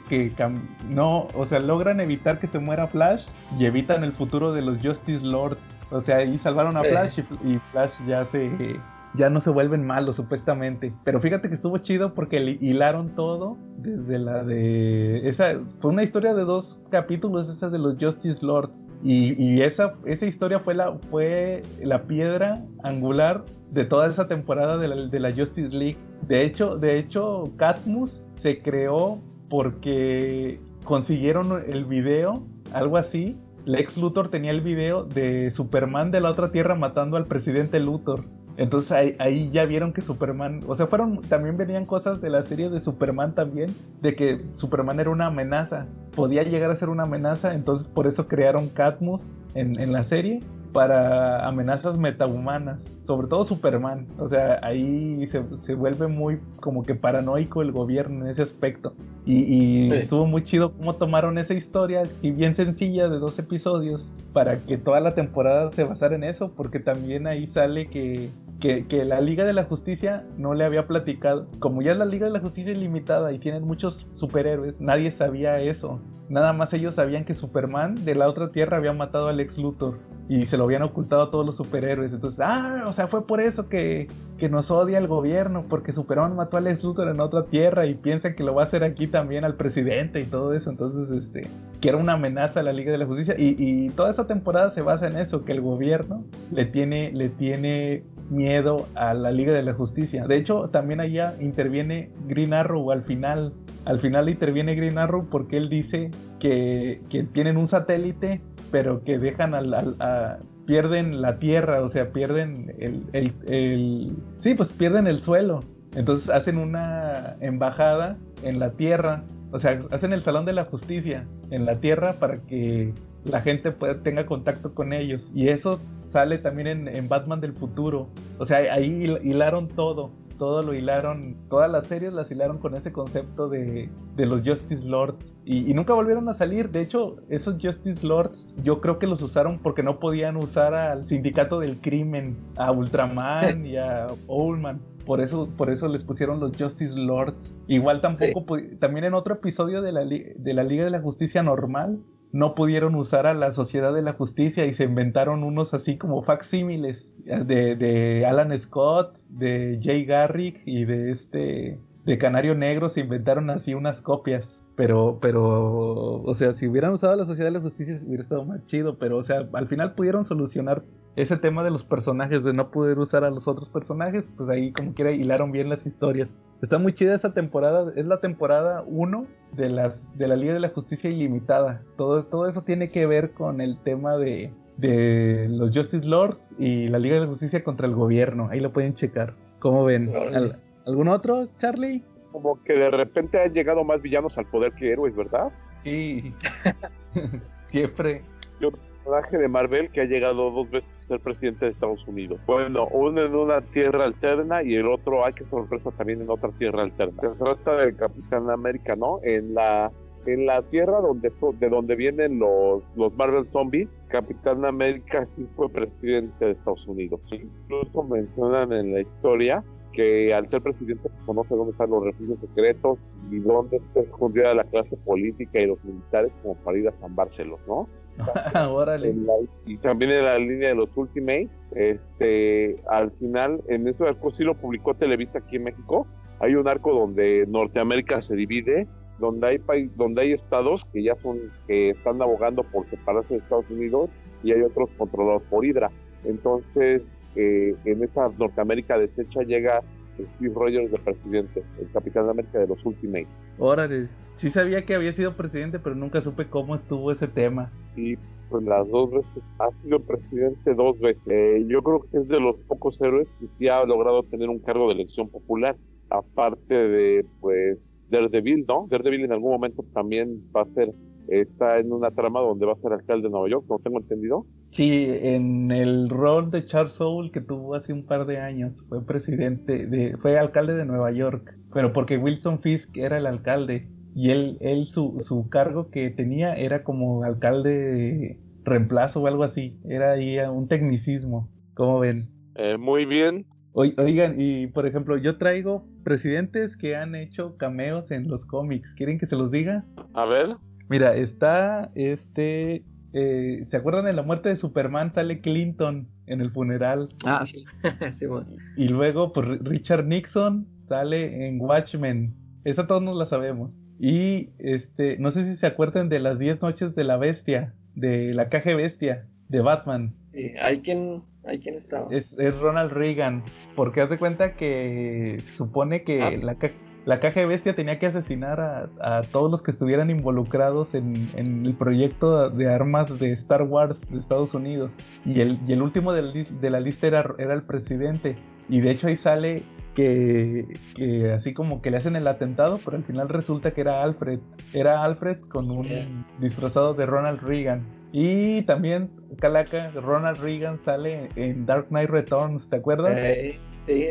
no, o sea, logran evitar que se muera Flash y evitan el futuro de los Justice Lord, o sea, ahí salvaron a. Flash y, y Flash ya se, ya no se vuelven malos supuestamente, pero fíjate que estuvo chido porque hilaron todo desde la de, esa, fue una historia de dos capítulos, esa de los Justice Lord. Y, esa, esa historia fue la, fue la piedra angular de toda esa temporada de la, de la Justice League. De hecho, de hecho, Catmus se creó porque consiguieron el video, algo así. Lex Luthor tenía el video de Superman de la otra tierra matando al presidente Luthor. Entonces ahí, ahí ya vieron que Superman, o sea, fueron, también venían cosas de la serie de Superman también, de que Superman era una amenaza, podía llegar a ser una amenaza, entonces por eso crearon Catmus en, en la serie para amenazas metahumanas, sobre todo Superman, o sea, ahí se, se vuelve muy como que paranoico el gobierno en ese aspecto. Y, y Sí. estuvo muy chido cómo tomaron esa historia, y bien sencilla, de dos episodios, para que toda la temporada se basara en eso, porque también ahí sale que, que, que la Liga de la Justicia no le había platicado. Como ya es la Liga de la Justicia ilimitada y tienen muchos superhéroes, nadie sabía eso. Nada más ellos sabían que Superman de la otra tierra había matado al ex Luthor y se lo habían ocultado a todos los superhéroes. Entonces, ah, o sea, fue por eso que, que nos odia el gobierno, porque Superman mató al ex Luthor en otra tierra y piensan que lo va a hacer aquí también al presidente y todo eso. Entonces, este, que era una amenaza a la Liga de la Justicia. Y, y toda esa temporada se basa en eso, que el gobierno le tiene, le tiene miedo a la Liga de la Justicia. De hecho, también allá interviene Green Arrow al final. Al final interviene Green Arrow porque él dice que, que tienen un satélite, pero que dejan al, al- a- pierden la tierra, o sea, pierden el, el- sí, pues pierden el suelo. Entonces hacen una embajada en la tierra, o sea, hacen el salón de la justicia en la tierra para que la gente pueda, tenga contacto con ellos. Y eso sale también en, Batman del futuro. O sea, ahí hil- hilaron todo. Todo lo hilaron, todas las series las hilaron con ese concepto de, de los Justice Lords. Y, y nunca volvieron a salir. De hecho, esos Justice Lords yo creo que los usaron porque no podían usar al Sindicato del Crimen, a Ultraman y a Owlman. Por eso, por eso les pusieron los Justice Lords. Igual tampoco, también en otro episodio de la, de la Liga de la Justicia normal, no pudieron usar a la Sociedad de la Justicia y se inventaron unos así como facsímiles de, de Alan Scott, de Jay Garrick y de este de Canario Negro se inventaron así unas copias. Pero, pero, o sea, si hubieran usado a la Sociedad de la Justicia hubiera estado más chido, pero, o sea, al final pudieron solucionar ese tema de los personajes, de no poder usar a los otros personajes, pues ahí como quiera hilaron bien las historias. Está muy chida esa temporada, es la temporada 1 de las de la Liga de la Justicia Ilimitada. Todo, todo eso tiene que ver con el tema de, de los Justice Lords y la Liga de la Justicia contra el gobierno. Ahí lo pueden checar. ¿Cómo ven? ¿Al- ¿Algún otro, Charlie? Como que de repente han llegado más villanos al poder que héroes, ¿verdad? Sí. Siempre. Yo personaje de Marvel que ha llegado dos veces a ser presidente de Estados Unidos. Bueno, uno en una tierra alterna y el otro, hay que sorpresa, también en otra tierra alterna. Se trata del Capitán América, ¿no? En la en la tierra donde de donde vienen los, los Marvel Zombies, Capitán América sí fue presidente de Estados Unidos. Incluso mencionan en la historia que al ser presidente conoce dónde están los refugios secretos y dónde está escondida la clase política y los militares como para ir a zambárselos, ¿no? Órale. En la- y también en la línea de los Ultimate, este, al final, en ese arco sí lo publicó Televisa aquí en México, hay un arco donde Norteamérica se divide, donde hay paí- donde hay estados que ya son, que están abogando por separarse de Estados Unidos y hay otros controlados por Hydra. Entonces, eh, en esa Norteamérica deshecha llega Steve Rogers de presidente, el Capitán América de los Ultimates. Órale, sí sabía que había sido presidente, pero nunca supe cómo estuvo ese tema. Y pues las dos veces, ha sido presidente dos veces. Eh, yo creo que es de los pocos héroes que sí ha logrado tener un cargo de elección popular. Aparte de, pues, Daredevil, ¿no? Daredevil en algún momento también va a ser está en una trama donde va a ser alcalde de Nueva York, ¿no tengo entendido? Sí, en el rol de Charles Soule que tuvo hace un par de años, fue presidente, de, fue alcalde de Nueva York, pero porque Wilson Fisk era el alcalde y él, él su, su cargo que tenía era como alcalde de reemplazo o algo así, era ahí un tecnicismo, ¿cómo ven? Eh, muy bien. Oigan, y por ejemplo, yo traigo presidentes que han hecho cameos en los cómics. ¿Quieren que se los diga? A ver. Mira, está este. Eh, ¿Se acuerdan de la muerte de Superman? Sale Clinton en el funeral. Ah, sí. sí bueno. Y luego, pues Richard Nixon sale en Watchmen. Esa todos nos la sabemos. Y este, no sé si se acuerdan de las 10 noches de la bestia, de la caja bestia, de Batman. Sí, hay quien, hay quien estaba. Es, es Ronald Reagan. Porque haz de cuenta que supone que Ah. la caja la caja de bestia tenía que asesinar a, a todos los que estuvieran involucrados en, en, el proyecto de armas de Star Wars de Estados Unidos. Y el, y el último de la, de la lista era, era, el presidente. Y de hecho ahí sale que, que, así como que le hacen el atentado, pero al final resulta que era Alfred. Era Alfred con un disfrazado de Ronald Reagan. Y también, Calaca, Ronald Reagan sale en Dark Knight Returns, ¿te acuerdas? Eh,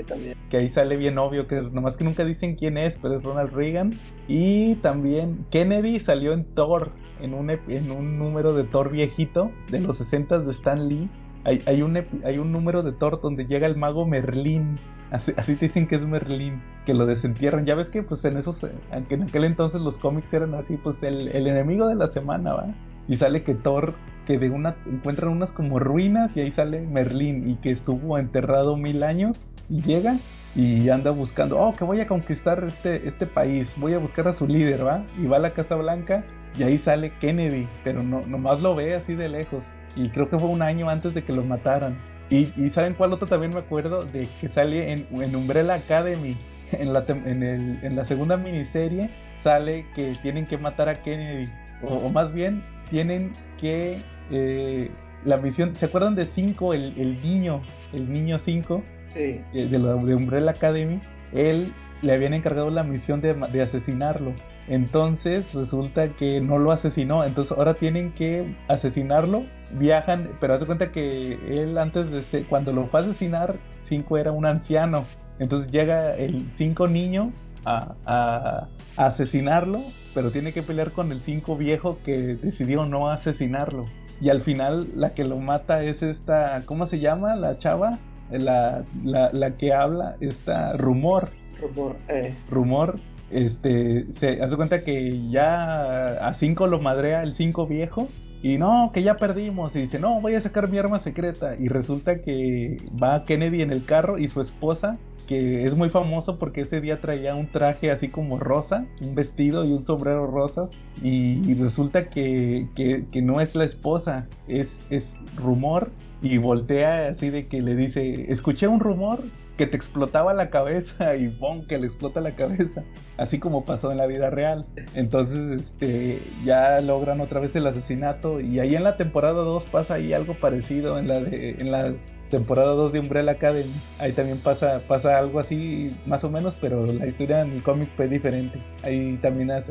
también. Que ahí sale bien obvio, que nomás que nunca dicen quién es, pero es Ronald Reagan. Y también Kennedy salió en Thor, en un, en un número de Thor viejito, de los 60 de Stan Lee. Hay, hay, un, hay un número de Thor donde llega el mago Merlín. Así, así, te dicen que es Merlín, que lo desentierran. Ya ves que pues en esos, en aquel entonces los cómics eran así, pues el, el enemigo de la semana, ¿va? Y sale que Thor, que de una, encuentran unas como ruinas y ahí sale Merlín y que estuvo enterrado mil años llega y anda buscando, oh, que voy a conquistar este, este país, voy a buscar a su líder, ¿va? Y va a la Casa Blanca y ahí sale Kennedy, pero no, nomás lo ve así de lejos. Y creo que fue un año antes de que los mataran. Y, y ¿saben cuál otro también me acuerdo? De que sale en, en Umbrella Academy, en la, en, el, en la segunda miniserie, sale que tienen que matar a Kennedy. O, o más bien, tienen que... Eh, la misión, ¿se acuerdan de 5, el, el, niño, el niño 5? De, la, Umbrella Academy, él le habían encargado la misión de, asesinarlo. Entonces resulta que no lo asesinó. Entonces ahora tienen que asesinarlo. Viajan, pero haz de cuenta que él antes de ser, cuando lo fue a asesinar, 5 era un anciano. Entonces llega el 5 niño a, a, a, asesinarlo, pero tiene que pelear con el 5 viejo que decidió no asesinarlo. Y al final la que lo mata es esta, ¿cómo se llama? La chava, la, la, la que habla, esta rumor. Rumor, eh. Rumor, este, se hace cuenta que ya a 5 lo madrea el 5 viejo. Y no, que ya perdimos. Y dice, no, voy a sacar mi arma secreta. Y resulta que va Kennedy en el carro y su esposa, que es muy famoso porque ese día traía un traje así como rosa, un vestido y un sombrero rosa. Y, resulta que, que, no es la esposa, es, es rumor. Y voltea así de que le dice, escuché un rumor que te explotaba la cabeza y ¡pum! que le explota la cabeza, así como pasó en la vida real. Entonces, este, ya logran otra vez el asesinato y ahí en la temporada 2 pasa ahí algo parecido en la de en la temporada 2 de Umbrella Academy. Ahí también pasa pasa algo así más o menos, pero la historia en el cómic fue diferente. Ahí también uh,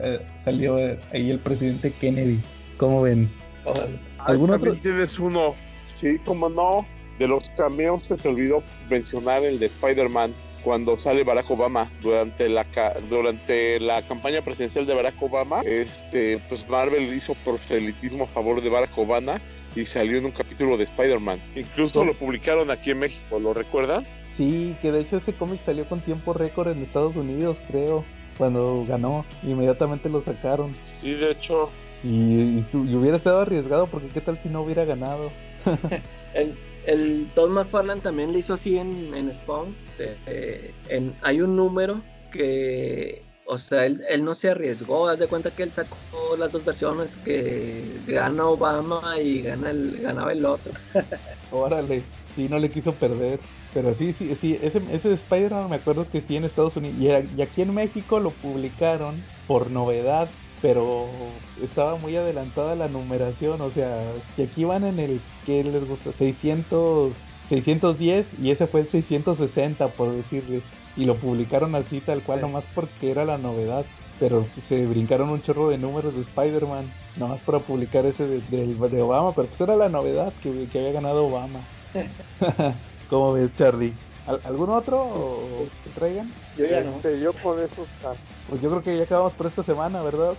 salió uh, ahí el presidente Kennedy. ¿Cómo ven? ¿Algún otro? Tienes uno, sí, como no, de los cameos se te olvidó mencionar el de Spider-Man cuando sale Barack Obama durante la durante la campaña presidencial de Barack Obama este pues Marvel hizo proselitismo a favor de Barack Obama y salió en un capítulo de Spider-Man incluso oh. lo publicaron aquí en México ¿lo recuerdan? Sí, que de hecho ese cómic salió con tiempo récord en Estados Unidos creo cuando ganó inmediatamente lo sacaron sí de hecho y, y, y hubiera estado arriesgado porque qué tal si no hubiera ganado el, el Todd McFarlane también le hizo así en, en Spawn. Eh, en, hay un número que, o sea, él, él, no se arriesgó. Haz de cuenta que él sacó las dos versiones: que gana Obama y gana el, ganaba el otro. Órale. Sí, no le quiso perder. Pero sí, sí, sí, ese, ese de Spider-Man me acuerdo que sí en Estados Unidos. Y aquí en México lo publicaron por novedad, pero estaba muy adelantada la numeración. O sea, que aquí van en el, que les gusta? 600, 610 y ese fue el 660, por decirles. Y lo publicaron así tal cual, nomás porque era la novedad. Pero se brincaron un chorro de números de Spider-Man, nomás para publicar ese de, del- de Obama, pero pues era la novedad que, que había ganado Obama. ¿Cómo ves, Charlie? ¿Al- ¿Algún otro que traigan? Yo ya no. Este, yo con eso está. Pues yo creo que ya acabamos por esta semana, ¿verdad?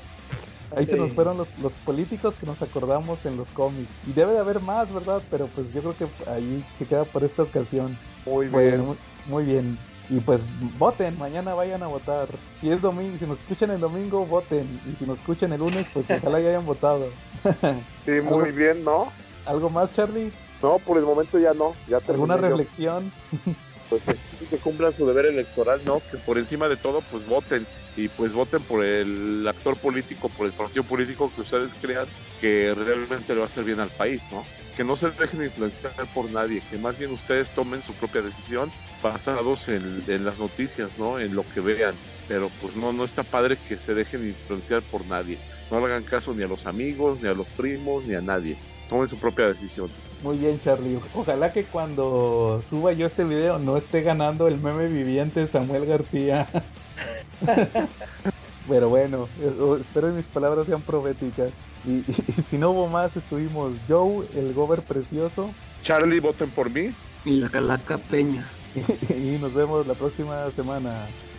Ahí se nos fueron los, los políticos que nos acordamos en los cómics. Y debe de haber más, ¿verdad? Pero pues yo creo que ahí se queda por esta ocasión. Muy Pues, bien. muy, muy bien. Y pues voten, mañana vayan a votar. Si es domingo, si nos escuchan el domingo, voten. Y si nos escuchan el lunes, pues ojalá ya hayan votado. Sí, muy bien, ¿no? ¿Algo más, Charlie? No, por el momento ya no. Ya ¿Alguna reflexión? Pues que sí, que cumplan su deber electoral, ¿no? Que por encima de todo, pues voten. Y pues voten por el actor político, por el partido político que ustedes crean que realmente le va a hacer bien al país, ¿no? Que no se dejen influenciar por nadie, que más bien ustedes tomen su propia decisión basados en, en las noticias, ¿no? En lo que vean. Pero pues no, no está padre que se dejen influenciar por nadie. No hagan caso ni a los amigos, ni a los primos, ni a nadie. Tomen su propia decisión. Muy bien, Charlie. Ojalá que cuando suba yo este video no esté ganando el meme viviente Samuel García. Pero bueno, espero que mis palabras sean proféticas. Y, y- y si no hubo más, estuvimos Joe, el gober precioso, Charlie, voten por mí. Y la Calaca Peña. y nos vemos la próxima semana.